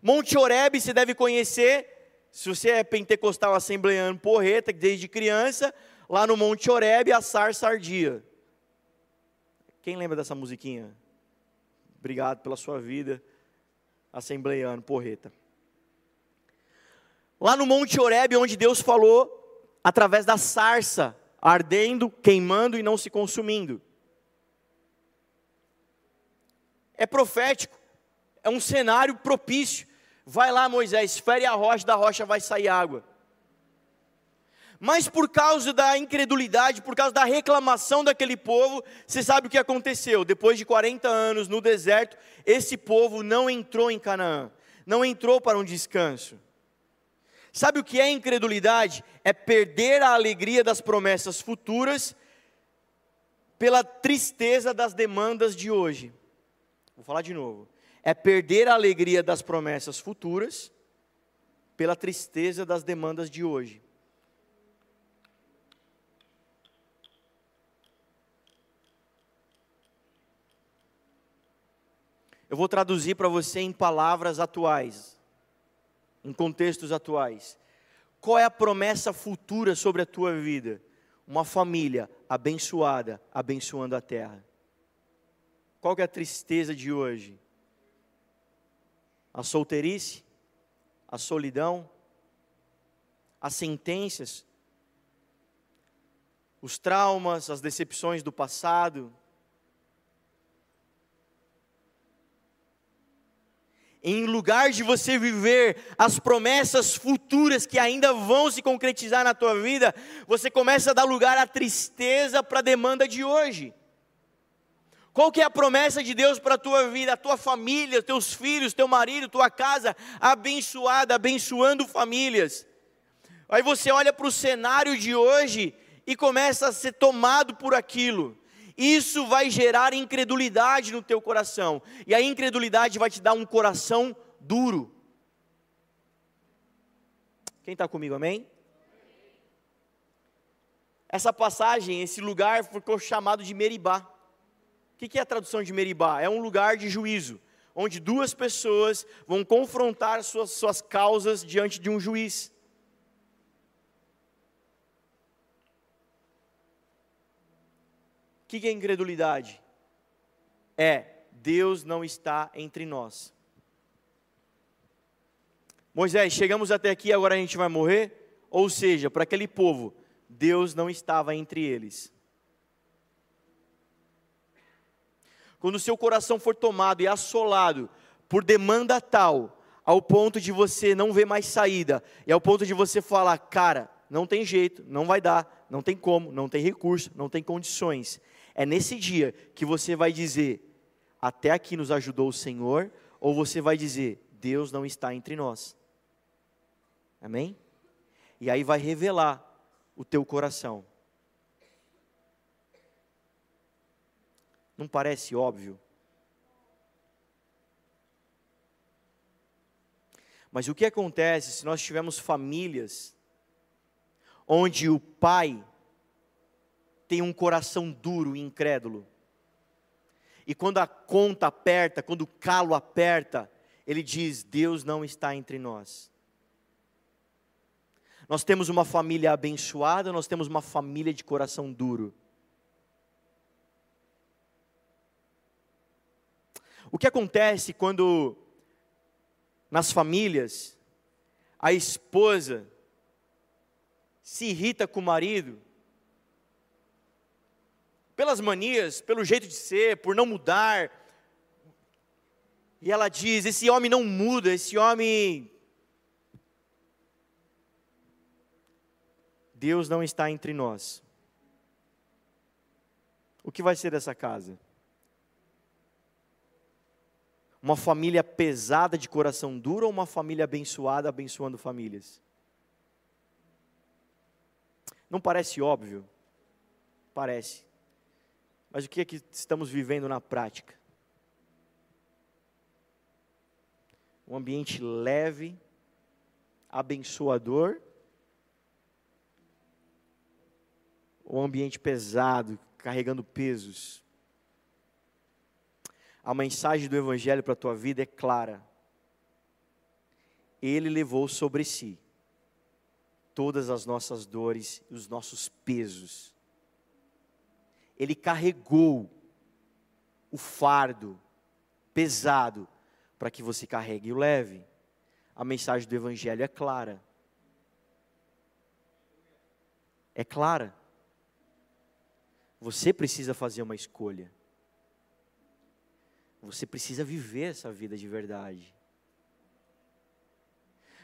Monte Oreb você deve conhecer, se você é pentecostal assembleano porreta, desde criança, lá no Monte Oreb, a sarça ardia. Quem lembra dessa musiquinha? Obrigado pela sua vida, assembleano porreta. Lá no Monte Oreb, onde Deus falou através da sarça, ardendo, queimando e não se consumindo. É profético, é um cenário propício Vai lá, Moisés, fere a rocha, da rocha vai sair água. Mas por causa da incredulidade, por causa da reclamação daquele povo, você sabe o que aconteceu? Depois de 40 anos no deserto, esse povo não entrou em Canaã, não entrou para um descanso. Sabe o que é incredulidade? É perder a alegria das promessas futuras pela tristeza das demandas de hoje. Vou falar de novo é perder a alegria das promessas futuras pela tristeza das demandas de hoje. Eu vou traduzir para você em palavras atuais, em contextos atuais. Qual é a promessa futura sobre a tua vida? Uma família abençoada, abençoando a terra. Qual é a tristeza de hoje? a solteirice, a solidão, as sentenças, os traumas, as decepções do passado. Em lugar de você viver as promessas futuras que ainda vão se concretizar na tua vida, você começa a dar lugar à tristeza para a demanda de hoje. Qual que é a promessa de Deus para a tua vida, a tua família, teus filhos, teu marido, tua casa abençoada, abençoando famílias. Aí você olha para o cenário de hoje e começa a ser tomado por aquilo. Isso vai gerar incredulidade no teu coração. E a incredulidade vai te dar um coração duro. Quem está comigo, amém? Essa passagem, esse lugar ficou chamado de Meribá. O que é a tradução de Meribá? É um lugar de juízo, onde duas pessoas vão confrontar suas, suas causas diante de um juiz. O que é incredulidade? É, Deus não está entre nós. Moisés, chegamos até aqui, agora a gente vai morrer? Ou seja, para aquele povo, Deus não estava entre eles. quando o seu coração for tomado e assolado por demanda tal, ao ponto de você não ver mais saída, e ao ponto de você falar, cara, não tem jeito, não vai dar, não tem como, não tem recurso, não tem condições. É nesse dia que você vai dizer, até aqui nos ajudou o Senhor, ou você vai dizer, Deus não está entre nós. Amém? E aí vai revelar o teu coração. Não parece óbvio? Mas o que acontece se nós tivermos famílias onde o pai tem um coração duro e incrédulo? E quando a conta aperta, quando o calo aperta, ele diz: Deus não está entre nós. Nós temos uma família abençoada, nós temos uma família de coração duro. O que acontece quando nas famílias a esposa se irrita com o marido pelas manias, pelo jeito de ser, por não mudar. E ela diz: esse homem não muda, esse homem. Deus não está entre nós. O que vai ser dessa casa? Uma família pesada de coração duro ou uma família abençoada abençoando famílias? Não parece óbvio? Parece. Mas o que é que estamos vivendo na prática? Um ambiente leve, abençoador, ou um ambiente pesado, carregando pesos? A mensagem do Evangelho para a tua vida é clara. Ele levou sobre si todas as nossas dores e os nossos pesos ele carregou o fardo pesado para que você carregue o leve. A mensagem do Evangelho é clara. É clara. Você precisa fazer uma escolha. Você precisa viver essa vida de verdade.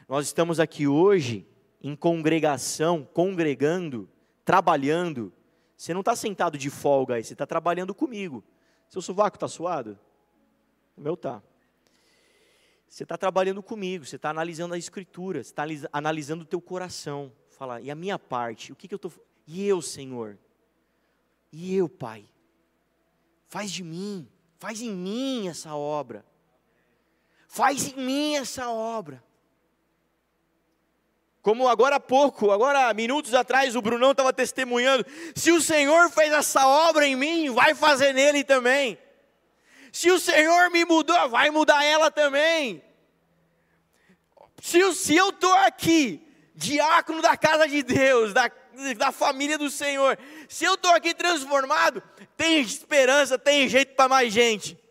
Nós estamos aqui hoje em congregação, congregando, trabalhando você não está sentado de folga aí, você está trabalhando comigo. Seu sovaco está suado? O meu está. Você está trabalhando comigo, você está analisando a escritura, você está analisando o teu coração. Fala, e a minha parte? O que, que eu estou. E eu, Senhor? E eu, Pai? Faz de mim, faz em mim essa obra. Faz em mim essa obra. Como agora há pouco, agora minutos atrás, o Brunão estava testemunhando: se o Senhor fez essa obra em mim, vai fazer nele também. Se o Senhor me mudou, vai mudar ela também. Se, se eu estou aqui, diácono da casa de Deus, da, da família do Senhor, se eu estou aqui transformado, tem esperança, tem jeito para mais gente.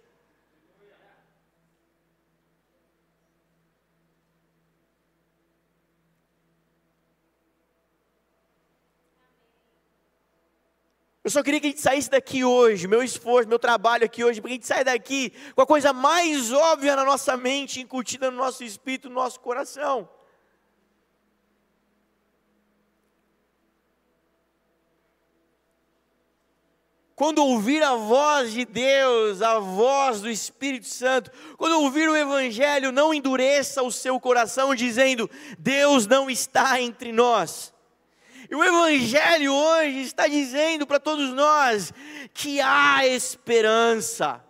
Eu só queria que a gente saísse daqui hoje, meu esforço, meu trabalho aqui hoje, para que a gente saia daqui com a coisa mais óbvia na nossa mente, incutida no nosso espírito, no nosso coração. Quando ouvir a voz de Deus, a voz do Espírito Santo, quando ouvir o Evangelho, não endureça o seu coração, dizendo: Deus não está entre nós. E o Evangelho hoje está dizendo para todos nós que há esperança,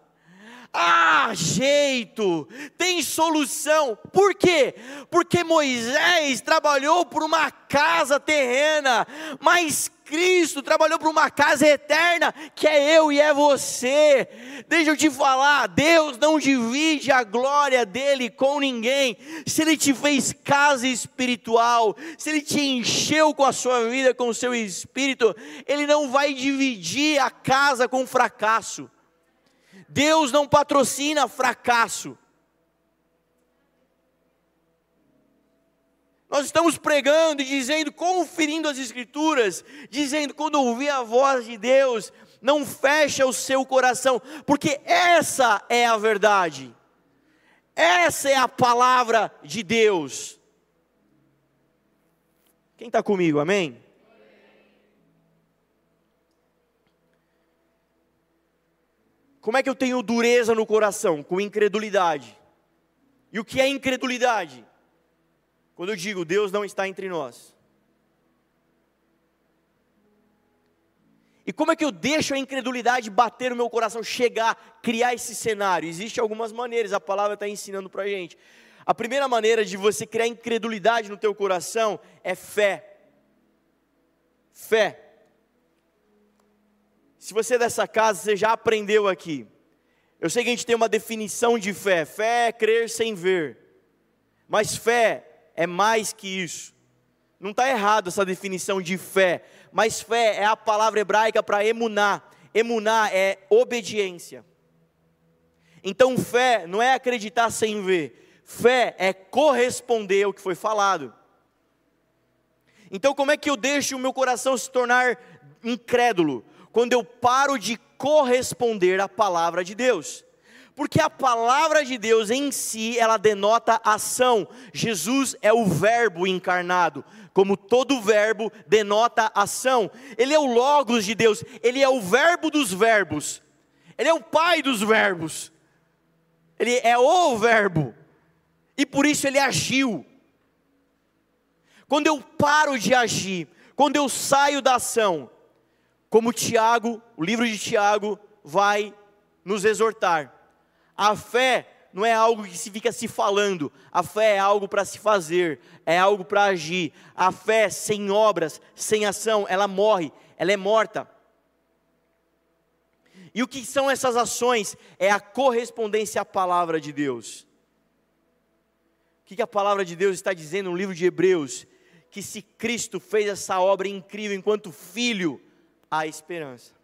há jeito, tem solução. Por quê? Porque Moisés trabalhou por uma casa terrena, mas Cristo trabalhou para uma casa eterna, que é eu e é você. Deixa eu te falar, Deus não divide a glória dele com ninguém. Se ele te fez casa espiritual, se ele te encheu com a sua vida, com o seu espírito, ele não vai dividir a casa com fracasso. Deus não patrocina fracasso. Nós estamos pregando e dizendo, conferindo as Escrituras, dizendo, quando ouvir a voz de Deus, não fecha o seu coração, porque essa é a verdade, essa é a palavra de Deus. Quem está comigo, amém? Como é que eu tenho dureza no coração? Com incredulidade. E o que é incredulidade? Quando eu digo Deus não está entre nós. E como é que eu deixo a incredulidade bater no meu coração, chegar, criar esse cenário? Existem algumas maneiras, a palavra está ensinando para a gente. A primeira maneira de você criar incredulidade no teu coração é fé. Fé. Se você é dessa casa, você já aprendeu aqui. Eu sei que a gente tem uma definição de fé. Fé é crer sem ver. Mas fé é mais que isso. Não está errado essa definição de fé, mas fé é a palavra hebraica para emunar. Emunar é obediência. Então fé não é acreditar sem ver, fé é corresponder ao que foi falado. Então como é que eu deixo o meu coração se tornar incrédulo? Quando eu paro de corresponder à palavra de Deus. Porque a palavra de Deus em si, ela denota ação. Jesus é o verbo encarnado. Como todo verbo denota ação. Ele é o logos de Deus, ele é o verbo dos verbos. Ele é o pai dos verbos. Ele é o verbo. E por isso ele agiu. Quando eu paro de agir, quando eu saio da ação, como Tiago, o livro de Tiago vai nos exortar a fé não é algo que se fica se falando, a fé é algo para se fazer, é algo para agir. A fé sem obras, sem ação, ela morre, ela é morta. E o que são essas ações? É a correspondência à palavra de Deus. O que a palavra de Deus está dizendo no livro de Hebreus? Que se Cristo fez essa obra incrível enquanto filho, há esperança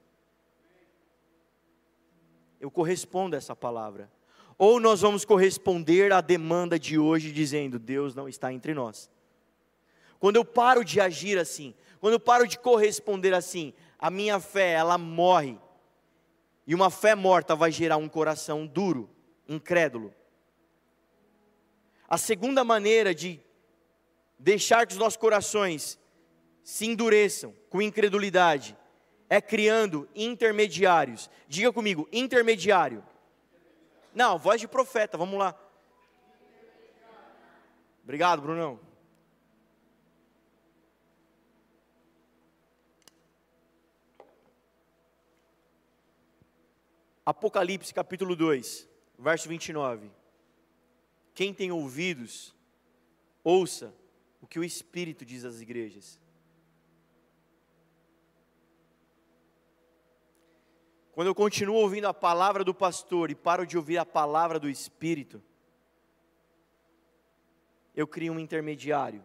eu correspondo a essa palavra. Ou nós vamos corresponder à demanda de hoje, dizendo: Deus não está entre nós. Quando eu paro de agir assim, quando eu paro de corresponder assim, a minha fé, ela morre. E uma fé morta vai gerar um coração duro, incrédulo. A segunda maneira de deixar que os nossos corações se endureçam com incredulidade é criando intermediários. Diga comigo, intermediário. Não, voz de profeta, vamos lá. Obrigado, Brunão. Apocalipse capítulo 2, verso 29. Quem tem ouvidos, ouça o que o Espírito diz às igrejas. Quando eu continuo ouvindo a palavra do pastor e paro de ouvir a palavra do Espírito, eu crio um intermediário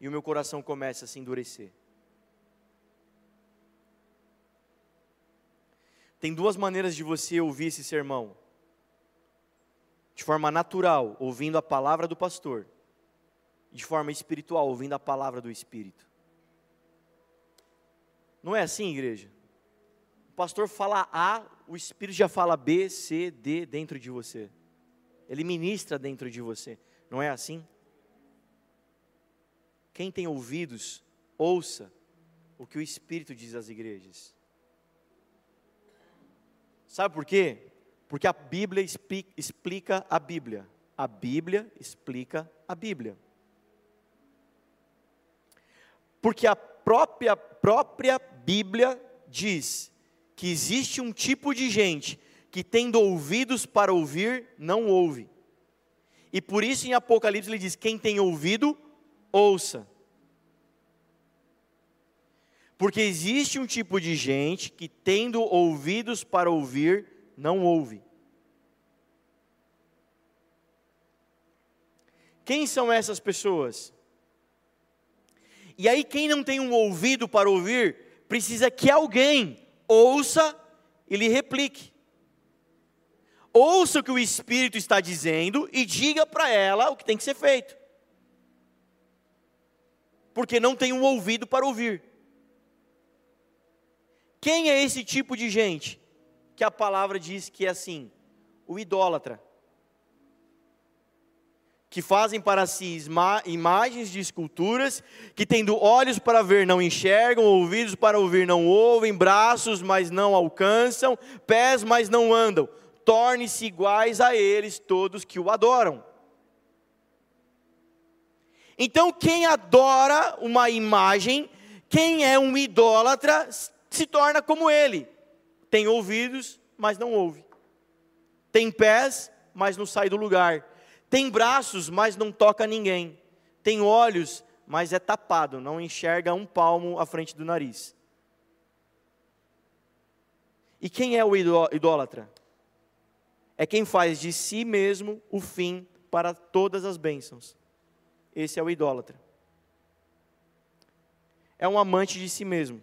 e o meu coração começa a se endurecer. Tem duas maneiras de você ouvir esse sermão: de forma natural, ouvindo a palavra do pastor, de forma espiritual, ouvindo a palavra do Espírito. Não é assim, igreja? Pastor fala A, o Espírito já fala B, C, D dentro de você. Ele ministra dentro de você. Não é assim? Quem tem ouvidos, ouça o que o Espírito diz às igrejas. Sabe por quê? Porque a Bíblia explica a Bíblia. A Bíblia explica a Bíblia. Porque a própria, própria Bíblia diz que existe um tipo de gente que, tendo ouvidos para ouvir, não ouve. E por isso em Apocalipse ele diz: quem tem ouvido, ouça. Porque existe um tipo de gente que, tendo ouvidos para ouvir, não ouve. Quem são essas pessoas? E aí, quem não tem um ouvido para ouvir, precisa que alguém ouça e lhe replique. Ouça o que o Espírito está dizendo e diga para ela o que tem que ser feito. Porque não tem um ouvido para ouvir. Quem é esse tipo de gente que a palavra diz que é assim? O idólatra que fazem para si imagens de esculturas, que tendo olhos para ver não enxergam, ouvidos para ouvir não ouvem, braços, mas não alcançam, pés, mas não andam. Torne-se iguais a eles todos que o adoram. Então, quem adora uma imagem, quem é um idólatra, se torna como ele. Tem ouvidos, mas não ouve. Tem pés, mas não sai do lugar Tem braços, mas não toca ninguém. Tem olhos, mas é tapado, não enxerga um palmo à frente do nariz. E quem é o idólatra? É quem faz de si mesmo o fim para todas as bênçãos. Esse é o idólatra. É um amante de si mesmo.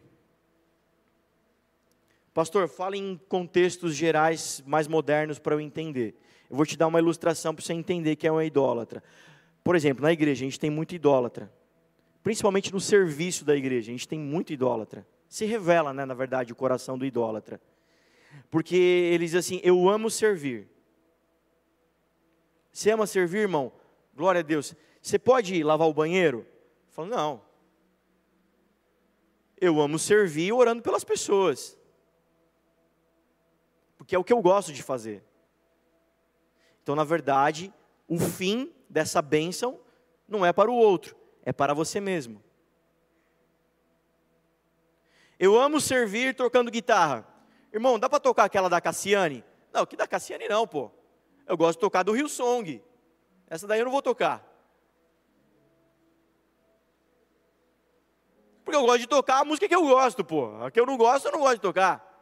Pastor, fala em contextos gerais mais modernos para eu entender. Eu vou te dar uma ilustração para você entender que é um idólatra. Por exemplo, na igreja a gente tem muito idólatra. Principalmente no serviço da igreja, a gente tem muito idólatra. Se revela, né, na verdade, o coração do idólatra. Porque ele diz assim: Eu amo servir. Você ama servir, irmão? Glória a Deus. Você pode lavar o banheiro? Fala, não. Eu amo servir orando pelas pessoas. Porque é o que eu gosto de fazer. Então, na verdade, o fim dessa bênção não é para o outro, é para você mesmo. Eu amo servir tocando guitarra. Irmão, dá para tocar aquela da Cassiane? Não, que da Cassiane não, pô. Eu gosto de tocar do Rio Song. Essa daí eu não vou tocar. Porque eu gosto de tocar a música que eu gosto, pô. A que eu não gosto, eu não gosto de tocar.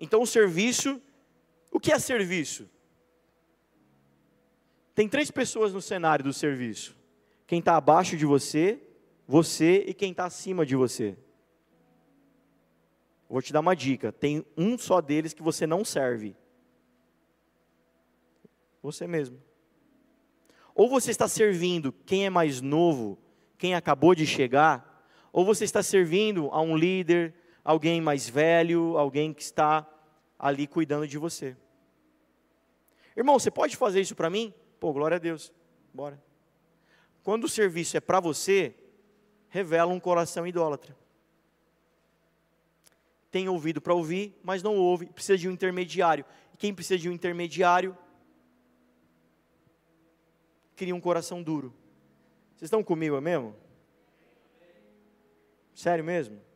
Então, o serviço, o que é serviço? Tem três pessoas no cenário do serviço: quem está abaixo de você, você e quem está acima de você. Vou te dar uma dica: tem um só deles que você não serve. Você mesmo. Ou você está servindo quem é mais novo, quem acabou de chegar, ou você está servindo a um líder, alguém mais velho, alguém que está ali cuidando de você. Irmão, você pode fazer isso para mim? Pô, glória a Deus. Bora. Quando o serviço é para você, revela um coração idólatra. Tem ouvido para ouvir, mas não ouve, precisa de um intermediário. E quem precisa de um intermediário cria um coração duro. Vocês estão comigo mesmo? Sério mesmo?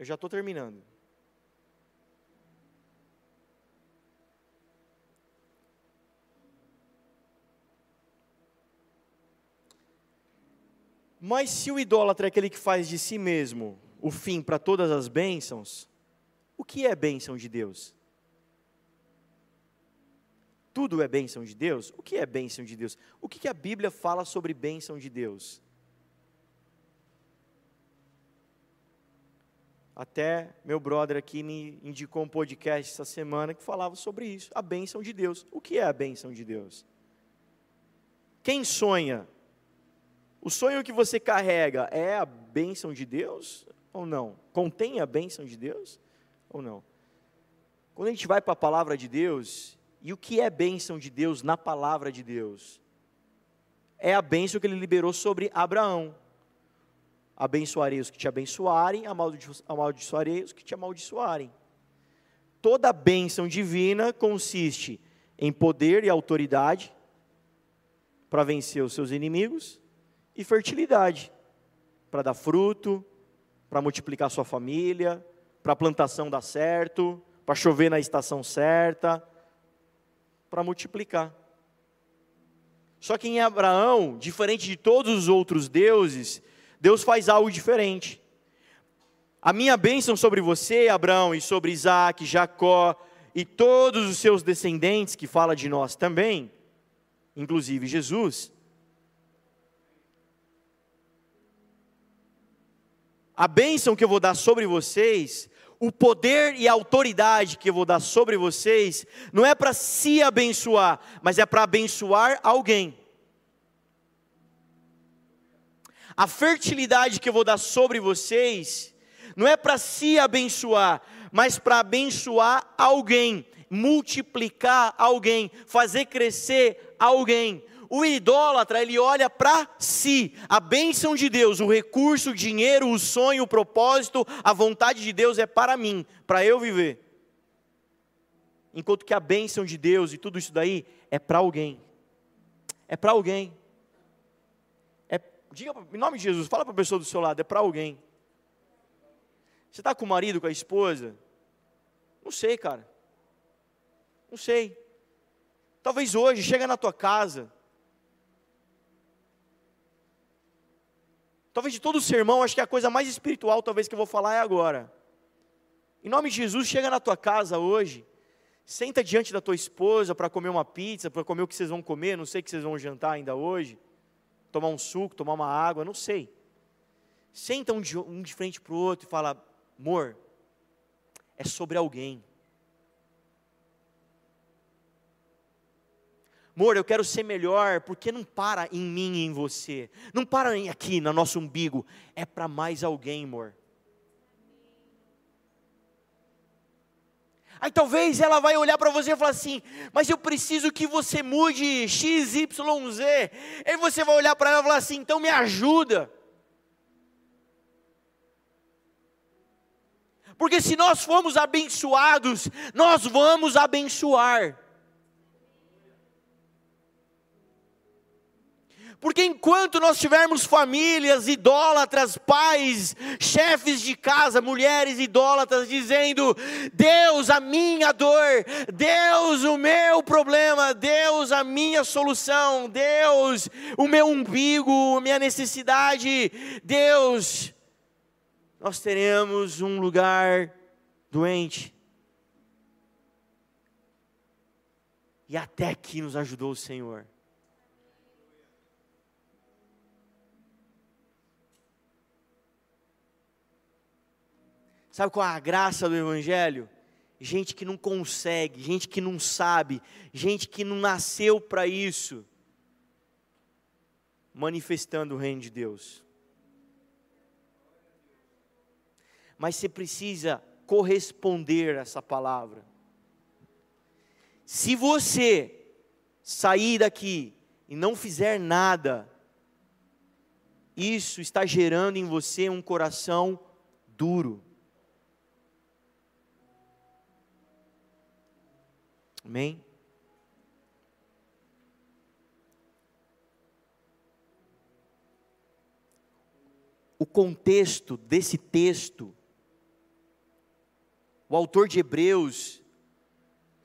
Eu já estou terminando. Mas se o idólatra é aquele que faz de si mesmo o fim para todas as bênçãos, o que é bênção de Deus? Tudo é bênção de Deus? O que é bênção de Deus? O que, que a Bíblia fala sobre bênção de Deus? Até meu brother aqui me indicou um podcast essa semana que falava sobre isso, a bênção de Deus. O que é a bênção de Deus? Quem sonha? O sonho que você carrega é a bênção de Deus ou não? Contém a bênção de Deus ou não? Quando a gente vai para a palavra de Deus, e o que é bênção de Deus na palavra de Deus? É a bênção que ele liberou sobre Abraão abençoarei os que te abençoarem, amaldiçoarei os que te amaldiçoarem. Toda bênção divina consiste em poder e autoridade para vencer os seus inimigos e fertilidade para dar fruto, para multiplicar sua família, para a plantação dar certo, para chover na estação certa, para multiplicar. Só que em Abraão, diferente de todos os outros deuses, Deus faz algo diferente. A minha bênção sobre você, Abraão, e sobre Isaac, Jacó e todos os seus descendentes, que fala de nós também, inclusive Jesus. A bênção que eu vou dar sobre vocês, o poder e a autoridade que eu vou dar sobre vocês, não é para se abençoar, mas é para abençoar alguém. A fertilidade que eu vou dar sobre vocês não é para se abençoar, mas para abençoar alguém, multiplicar alguém, fazer crescer alguém. O idólatra, ele olha para si, a bênção de Deus, o recurso, o dinheiro, o sonho, o propósito, a vontade de Deus é para mim, para eu viver. Enquanto que a bênção de Deus e tudo isso daí é para alguém. É para alguém. Diga, em nome de Jesus, fala para a pessoa do seu lado, é para alguém. Você está com o marido, com a esposa? Não sei, cara. Não sei. Talvez hoje, chega na tua casa. Talvez de todo o sermão, acho que a coisa mais espiritual, talvez que eu vou falar é agora. Em nome de Jesus, chega na tua casa hoje. Senta diante da tua esposa para comer uma pizza, para comer o que vocês vão comer, não sei o que vocês vão jantar ainda hoje. Tomar um suco, tomar uma água, não sei. Senta um de, um de frente para o outro e fala: amor, é sobre alguém. Amor, eu quero ser melhor, porque não para em mim e em você, não para aqui no nosso umbigo, é para mais alguém, amor. Aí talvez ela vai olhar para você e falar assim: Mas eu preciso que você mude X, Y, Z. Aí você vai olhar para ela e falar assim: Então me ajuda. Porque se nós formos abençoados, nós vamos abençoar. Porque enquanto nós tivermos famílias idólatras, pais, chefes de casa, mulheres idólatras, dizendo: Deus, a minha dor, Deus, o meu problema, Deus, a minha solução, Deus, o meu umbigo, minha necessidade, Deus, nós teremos um lugar doente. E até aqui nos ajudou o Senhor. Sabe qual é a graça do Evangelho? Gente que não consegue, gente que não sabe, gente que não nasceu para isso, manifestando o reino de Deus. Mas você precisa corresponder a essa palavra. Se você sair daqui e não fizer nada, isso está gerando em você um coração duro. Amém? O contexto desse texto, o autor de Hebreus,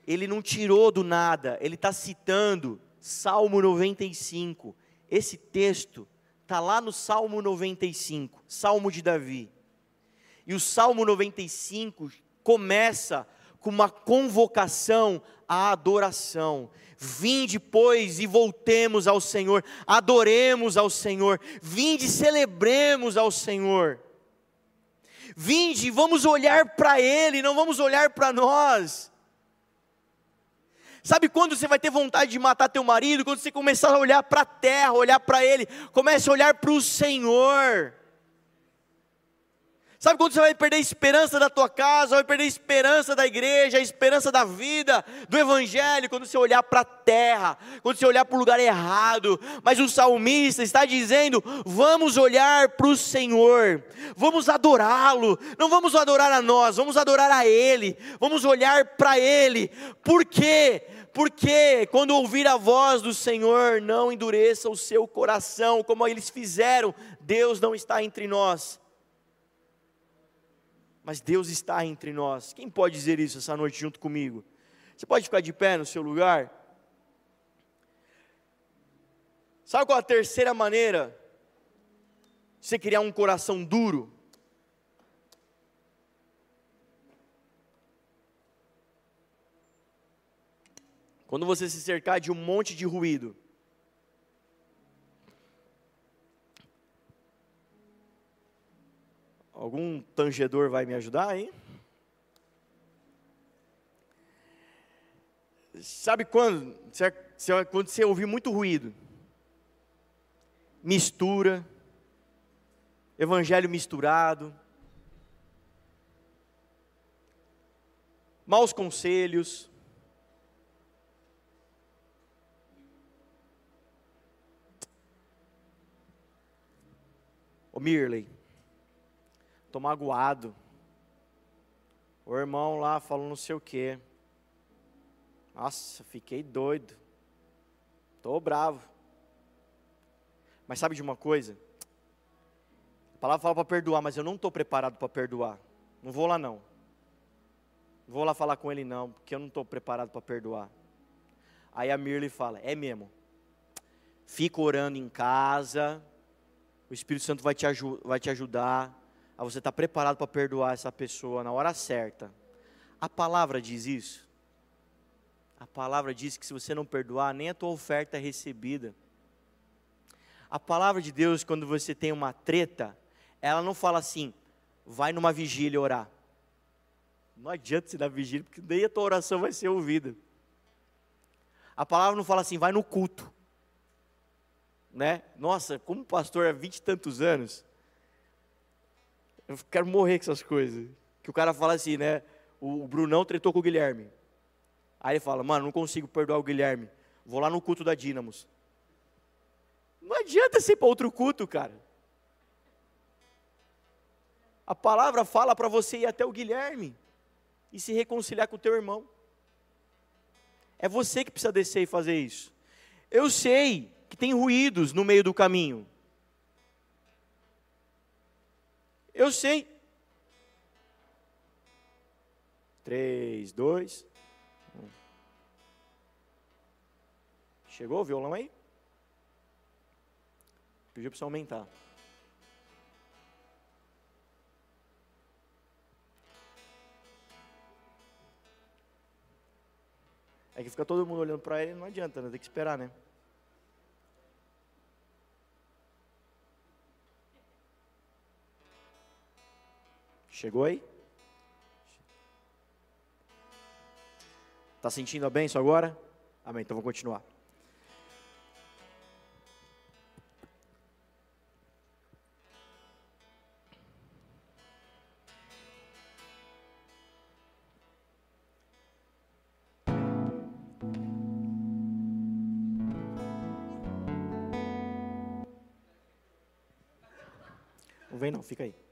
ele não tirou do nada, ele está citando Salmo 95. Esse texto está lá no Salmo 95, Salmo de Davi. E o Salmo 95 começa com uma convocação à adoração. Vinde, pois, e voltemos ao Senhor, adoremos ao Senhor, vinde, celebremos ao Senhor. Vinde, vamos olhar para Ele, não vamos olhar para nós. Sabe quando você vai ter vontade de matar teu marido? Quando você começar a olhar para a terra, olhar para Ele, comece a olhar para o Senhor. Sabe quando você vai perder a esperança da tua casa, vai perder a esperança da igreja, a esperança da vida, do evangelho, quando você olhar para a terra, quando você olhar para o lugar errado. Mas o salmista está dizendo: vamos olhar para o Senhor, vamos adorá-lo, não vamos adorar a nós, vamos adorar a Ele, vamos olhar para Ele. Por quê? Porque quando ouvir a voz do Senhor, não endureça o seu coração, como eles fizeram, Deus não está entre nós mas Deus está entre nós. Quem pode dizer isso essa noite junto comigo? Você pode ficar de pé no seu lugar? Sabe qual a terceira maneira de você criar um coração duro? Quando você se cercar de um monte de ruído, Algum tangedor vai me ajudar aí? Sabe quando? Quando você ouvir muito ruído, mistura, evangelho misturado, maus conselhos, Ô Mirley, Estou magoado. O irmão lá falou não sei o quê. Nossa, fiquei doido. Estou bravo. Mas sabe de uma coisa? A palavra fala para perdoar, mas eu não estou preparado para perdoar. Não vou lá não. Vou lá falar com ele não, porque eu não estou preparado para perdoar. Aí a Mirley fala: É mesmo. Fica orando em casa. O Espírito Santo vai te, vai te ajudar a você estar tá preparado para perdoar essa pessoa na hora certa. A palavra diz isso. A palavra diz que se você não perdoar, nem a tua oferta é recebida. A palavra de Deus, quando você tem uma treta, ela não fala assim, vai numa vigília orar. Não adianta você dar vigília, porque nem a tua oração vai ser ouvida. A palavra não fala assim, vai no culto. Né? Nossa, como pastor há vinte e tantos anos, eu quero morrer com essas coisas. Que o cara fala assim, né? O Brunão tretou com o Guilherme. Aí ele fala, mano, não consigo perdoar o Guilherme. Vou lá no culto da Dínamos. Não adianta ser para outro culto, cara. A palavra fala para você ir até o Guilherme e se reconciliar com o teu irmão. É você que precisa descer e fazer isso. Eu sei que tem ruídos no meio do caminho. Eu sei. Três, dois. Um. Chegou o violão aí? Pediu para você aumentar. É que fica todo mundo olhando para ele, não adianta, né? Tem que esperar, né? Chegou aí? Está sentindo a bênção agora? Amém. Então vou continuar. Não vem não, fica aí.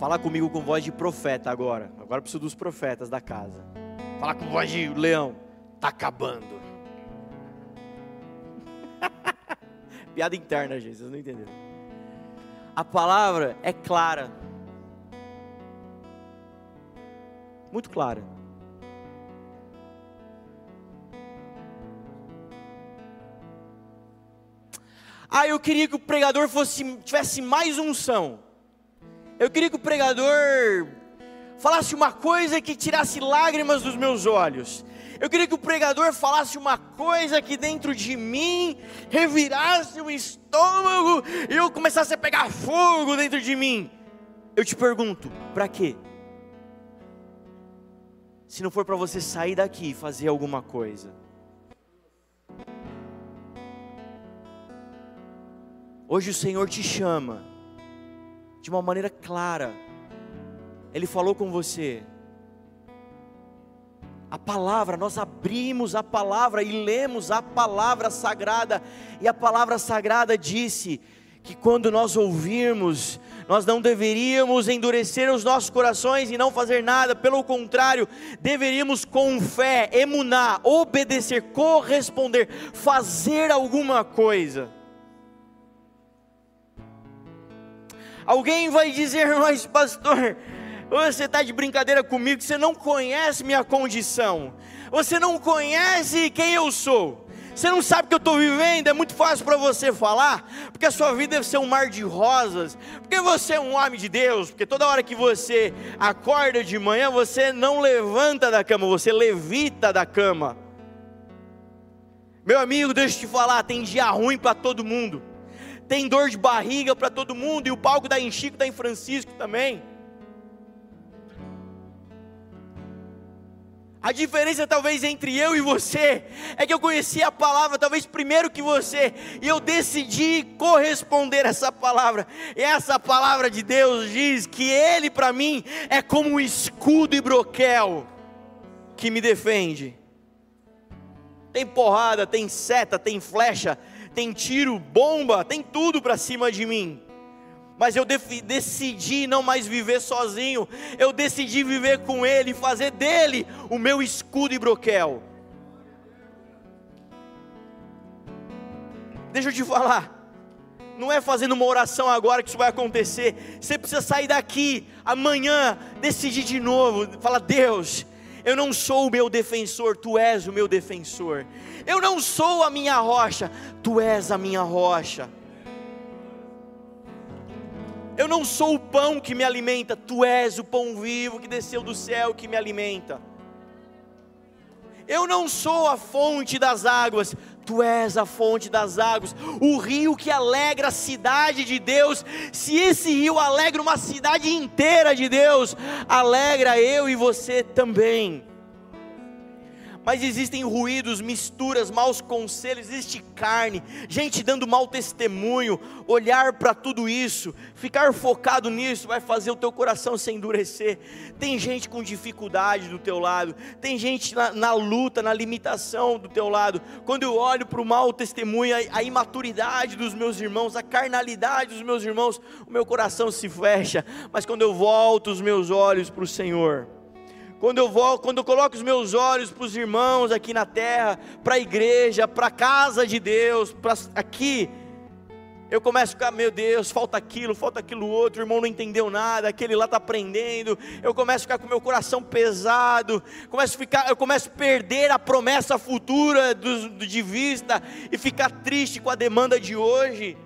Fala comigo com voz de profeta agora. Agora preciso dos profetas da casa. Fala com voz de leão. Tá acabando. Piada interna, gente, vocês não entenderam. A palavra é clara. Muito clara. Ah, eu queria que o pregador fosse tivesse mais unção. Eu queria que o pregador falasse uma coisa que tirasse lágrimas dos meus olhos. Eu queria que o pregador falasse uma coisa que dentro de mim revirasse o estômago e eu começasse a pegar fogo dentro de mim. Eu te pergunto, para quê? Se não for para você sair daqui e fazer alguma coisa. Hoje o Senhor te chama de uma maneira clara. Ele falou com você. A palavra, nós abrimos a palavra e lemos a palavra sagrada, e a palavra sagrada disse que quando nós ouvirmos, nós não deveríamos endurecer os nossos corações e não fazer nada, pelo contrário, deveríamos com fé, emunar, obedecer, corresponder, fazer alguma coisa. Alguém vai dizer, mas pastor, você está de brincadeira comigo, você não conhece minha condição, você não conhece quem eu sou. Você não sabe o que eu estou vivendo, é muito fácil para você falar, porque a sua vida deve ser um mar de rosas, porque você é um homem de Deus, porque toda hora que você acorda de manhã, você não levanta da cama, você levita da cama. Meu amigo, deixa eu te falar, tem dia ruim para todo mundo tem dor de barriga para todo mundo, e o palco da em Chico, da em Francisco também. A diferença talvez entre eu e você é que eu conheci a palavra talvez primeiro que você e eu decidi corresponder a essa palavra. E essa palavra de Deus diz que ele para mim é como um escudo e broquel que me defende. Tem porrada, tem seta, tem flecha, tem tiro, bomba, tem tudo para cima de mim. Mas eu decidi não mais viver sozinho, eu decidi viver com Ele, fazer dele o meu escudo e broquel. Deixa eu te falar. Não é fazendo uma oração agora que isso vai acontecer. Você precisa sair daqui amanhã, decidir de novo. Fala, Deus, eu não sou o meu defensor, tu és o meu defensor. Eu não sou a minha rocha, tu és a minha rocha. Eu não sou o pão que me alimenta, tu és o pão vivo que desceu do céu que me alimenta. Eu não sou a fonte das águas, tu és a fonte das águas, o rio que alegra a cidade de Deus. Se esse rio alegra uma cidade inteira de Deus, alegra eu e você também mas existem ruídos, misturas, maus conselhos, existe carne, gente dando mau testemunho. Olhar para tudo isso, ficar focado nisso, vai fazer o teu coração se endurecer. Tem gente com dificuldade do teu lado, tem gente na, na luta, na limitação do teu lado. Quando eu olho para o mau testemunho, a, a imaturidade dos meus irmãos, a carnalidade dos meus irmãos, o meu coração se fecha. Mas quando eu volto os meus olhos para o Senhor, quando eu vou, quando eu coloco os meus olhos para os irmãos aqui na terra, para a igreja, para a casa de Deus, para aqui, eu começo a ficar, meu Deus, falta aquilo, falta aquilo outro, o irmão não entendeu nada, aquele lá está aprendendo, eu começo a ficar com meu coração pesado, começo a ficar, eu começo a perder a promessa futura do, de vista e ficar triste com a demanda de hoje.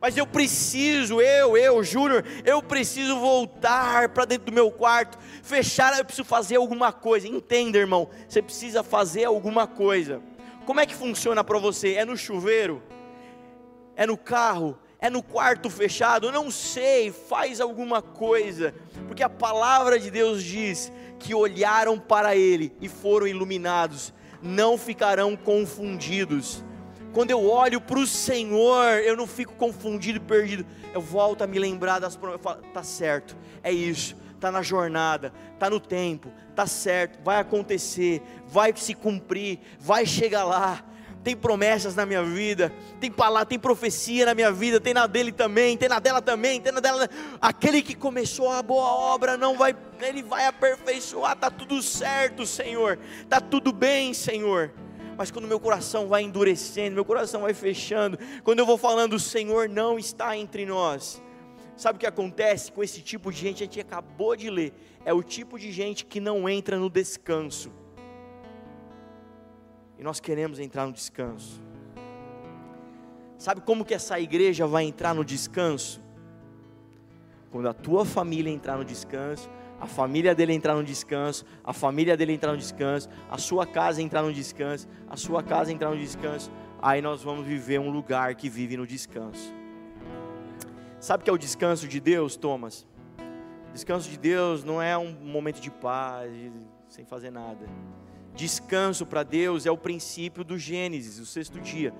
Mas eu preciso, eu, eu, Júnior, eu preciso voltar para dentro do meu quarto, fechar, eu preciso fazer alguma coisa. Entenda, irmão, você precisa fazer alguma coisa. Como é que funciona para você? É no chuveiro? É no carro? É no quarto fechado? Eu não sei, faz alguma coisa, porque a palavra de Deus diz que olharam para Ele e foram iluminados, não ficarão confundidos quando eu olho para o Senhor, eu não fico confundido e perdido. Eu volto a me lembrar das promessas. Eu falo, tá certo, é isso. Está na jornada, está no tempo, está certo, vai acontecer, vai se cumprir, vai chegar lá tem promessas na minha vida, tem palavra, tem profecia na minha vida, tem na dele também, tem na dela também, tem na dela. Aquele que começou a boa obra não vai, ele vai aperfeiçoar, tá tudo certo, Senhor. Tá tudo bem, Senhor mas quando meu coração vai endurecendo, meu coração vai fechando, quando eu vou falando, o Senhor não está entre nós. Sabe o que acontece com esse tipo de gente? A gente acabou de ler. É o tipo de gente que não entra no descanso. E nós queremos entrar no descanso. Sabe como que essa igreja vai entrar no descanso? Quando a tua família entrar no descanso, a família dele entrar no descanso, a família dele entrar no descanso, a sua casa entrar no descanso, a sua casa entrar no descanso, aí nós vamos viver um lugar que vive no descanso. Sabe o que é o descanso de Deus, Thomas? Descanso de Deus não é um momento de paz, sem fazer nada. Descanso para Deus é o princípio do Gênesis, o sexto dia.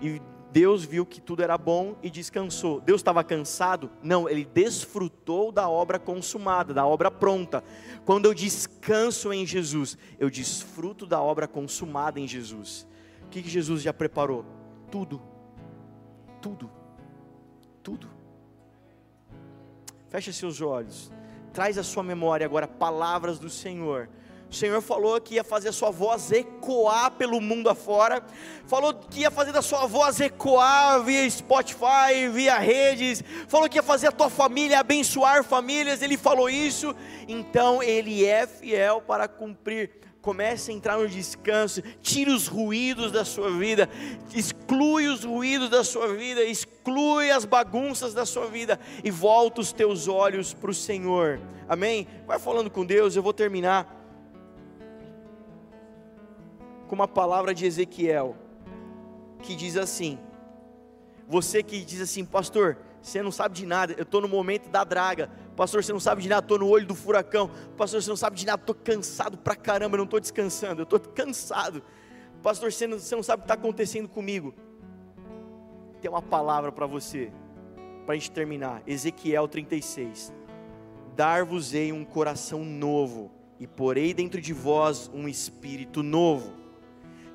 E Deus viu que tudo era bom e descansou. Deus estava cansado? Não, ele desfrutou da obra consumada, da obra pronta. Quando eu descanso em Jesus, eu desfruto da obra consumada em Jesus. O que, Jesus já preparou? Tudo. Tudo. Tudo. Feche seus olhos. Traz à sua memória agora palavras do Senhor o Senhor falou que ia fazer a sua voz ecoar pelo mundo afora, falou que ia fazer da sua voz ecoar via Spotify, via redes, falou que ia fazer a tua família abençoar famílias, ele falou isso, então ele é fiel para cumprir. Comece a entrar no descanso, tire os ruídos da sua vida, exclui os ruídos da sua vida, exclui as bagunças da sua vida. E volta os teus olhos para o Senhor. Amém? Vai falando com Deus, eu vou terminar com uma palavra de Ezequiel, que diz assim: Você que diz assim, pastor, você não sabe de nada, eu estou no momento da draga, pastor, você não sabe de nada, estou no olho do furacão, pastor, você não sabe de nada, estou cansado pra caramba, não estou descansando, eu estou cansado, pastor, você não, você não sabe o que está acontecendo comigo. Tem uma palavra para você, para a gente terminar, Ezequiel 36: Dar-vos-ei um coração novo, e porei dentro de vós um espírito novo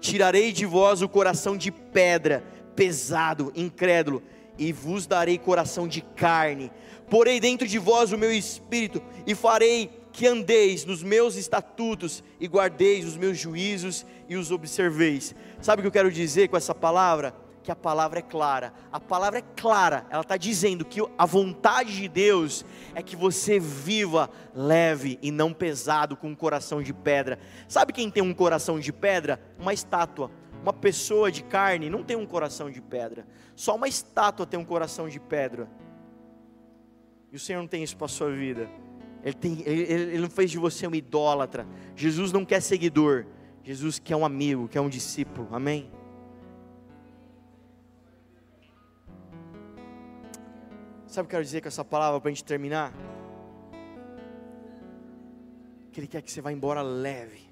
Tirarei de vós o coração de pedra, pesado, incrédulo, e vos darei coração de carne. Porei dentro de vós o meu espírito, e farei que andeis nos meus estatutos e guardeis os meus juízos e os observeis. Sabe o que eu quero dizer com essa palavra? Que a palavra é clara. A palavra é clara, ela está dizendo que a vontade de Deus é que você viva leve e não pesado, com um coração de pedra. Sabe quem tem um coração de pedra? Uma estátua. Uma pessoa de carne não tem um coração de pedra. Só uma estátua tem um coração de pedra. E o Senhor não tem isso para a sua vida. Ele, tem, ele, ele não fez de você um idólatra. Jesus não quer seguidor. Jesus quer um amigo, quer um discípulo. Amém? Sabe o que eu quero dizer com essa palavra para a gente terminar? Que Ele quer que você vá embora leve.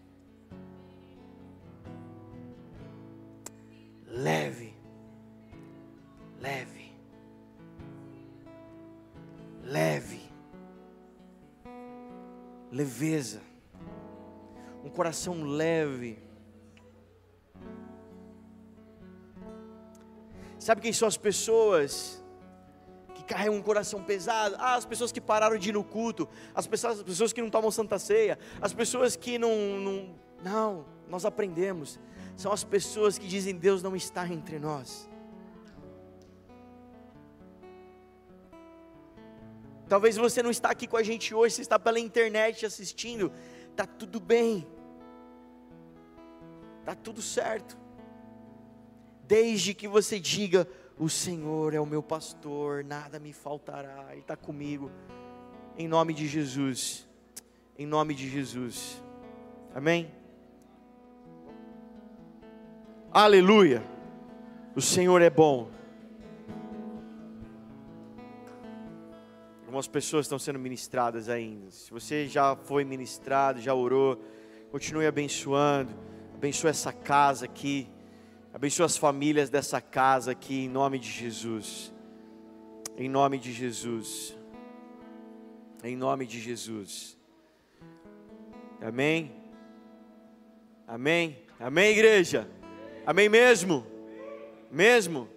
Leve. Leve. Leve leveza, um coração leve. Sabe quem são as pessoas que carregam um coração pesado? Ah, as pessoas que pararam de ir no culto, as pessoas, as pessoas que não tomam santa ceia, as pessoas que não, não. Não, nós aprendemos. São as pessoas que dizem Deus não está entre nós. Talvez você não está aqui com a gente hoje, você está pela internet assistindo. Tá tudo bem. Tá tudo certo. Desde que você diga: "O Senhor é o meu pastor, nada me faltará, ele está comigo". Em nome de Jesus. Em nome de Jesus. Amém. Aleluia. O Senhor é bom. Algumas pessoas estão sendo ministradas ainda. Se você já foi ministrado, já orou, continue abençoando. Abençoe essa casa aqui. Abençoe as famílias dessa casa aqui, em nome de Jesus. Em nome de Jesus. Em nome de Jesus. Amém? Amém? Amém, igreja? Amém mesmo? Mesmo?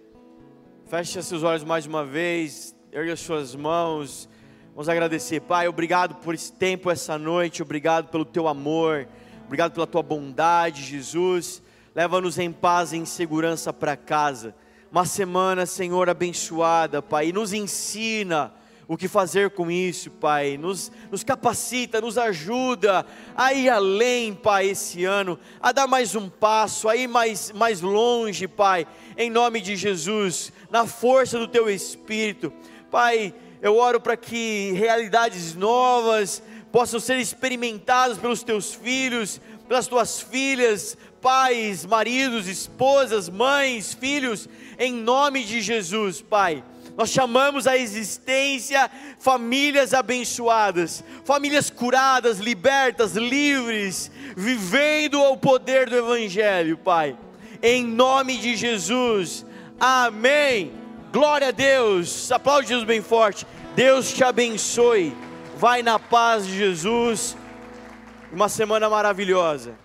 Feche seus olhos mais uma vez ergue as suas mãos, vamos agradecer. Pai, obrigado por esse tempo, essa noite, obrigado pelo teu amor, obrigado pela tua bondade, Jesus. Leva-nos em paz e em segurança para casa. Uma semana, Senhor, abençoada, Pai, e nos ensina o que fazer com isso, Pai. Nos, nos capacita, nos ajuda a ir além, Pai, esse ano, a dar mais um passo, a ir mais, mais longe, Pai, em nome de Jesus, na força do Teu Espírito. Pai, eu oro para que realidades novas possam ser experimentadas pelos teus filhos, pelas tuas filhas, pais, maridos, esposas, mães, filhos, em nome de Jesus, Pai. Nós chamamos a existência famílias abençoadas, famílias curadas, libertas, livres, vivendo o poder do Evangelho, Pai. Em nome de Jesus, amém. Glória a Deus. Aplaude Jesus bem forte. Deus te abençoe. Vai na paz de Jesus. Uma semana maravilhosa.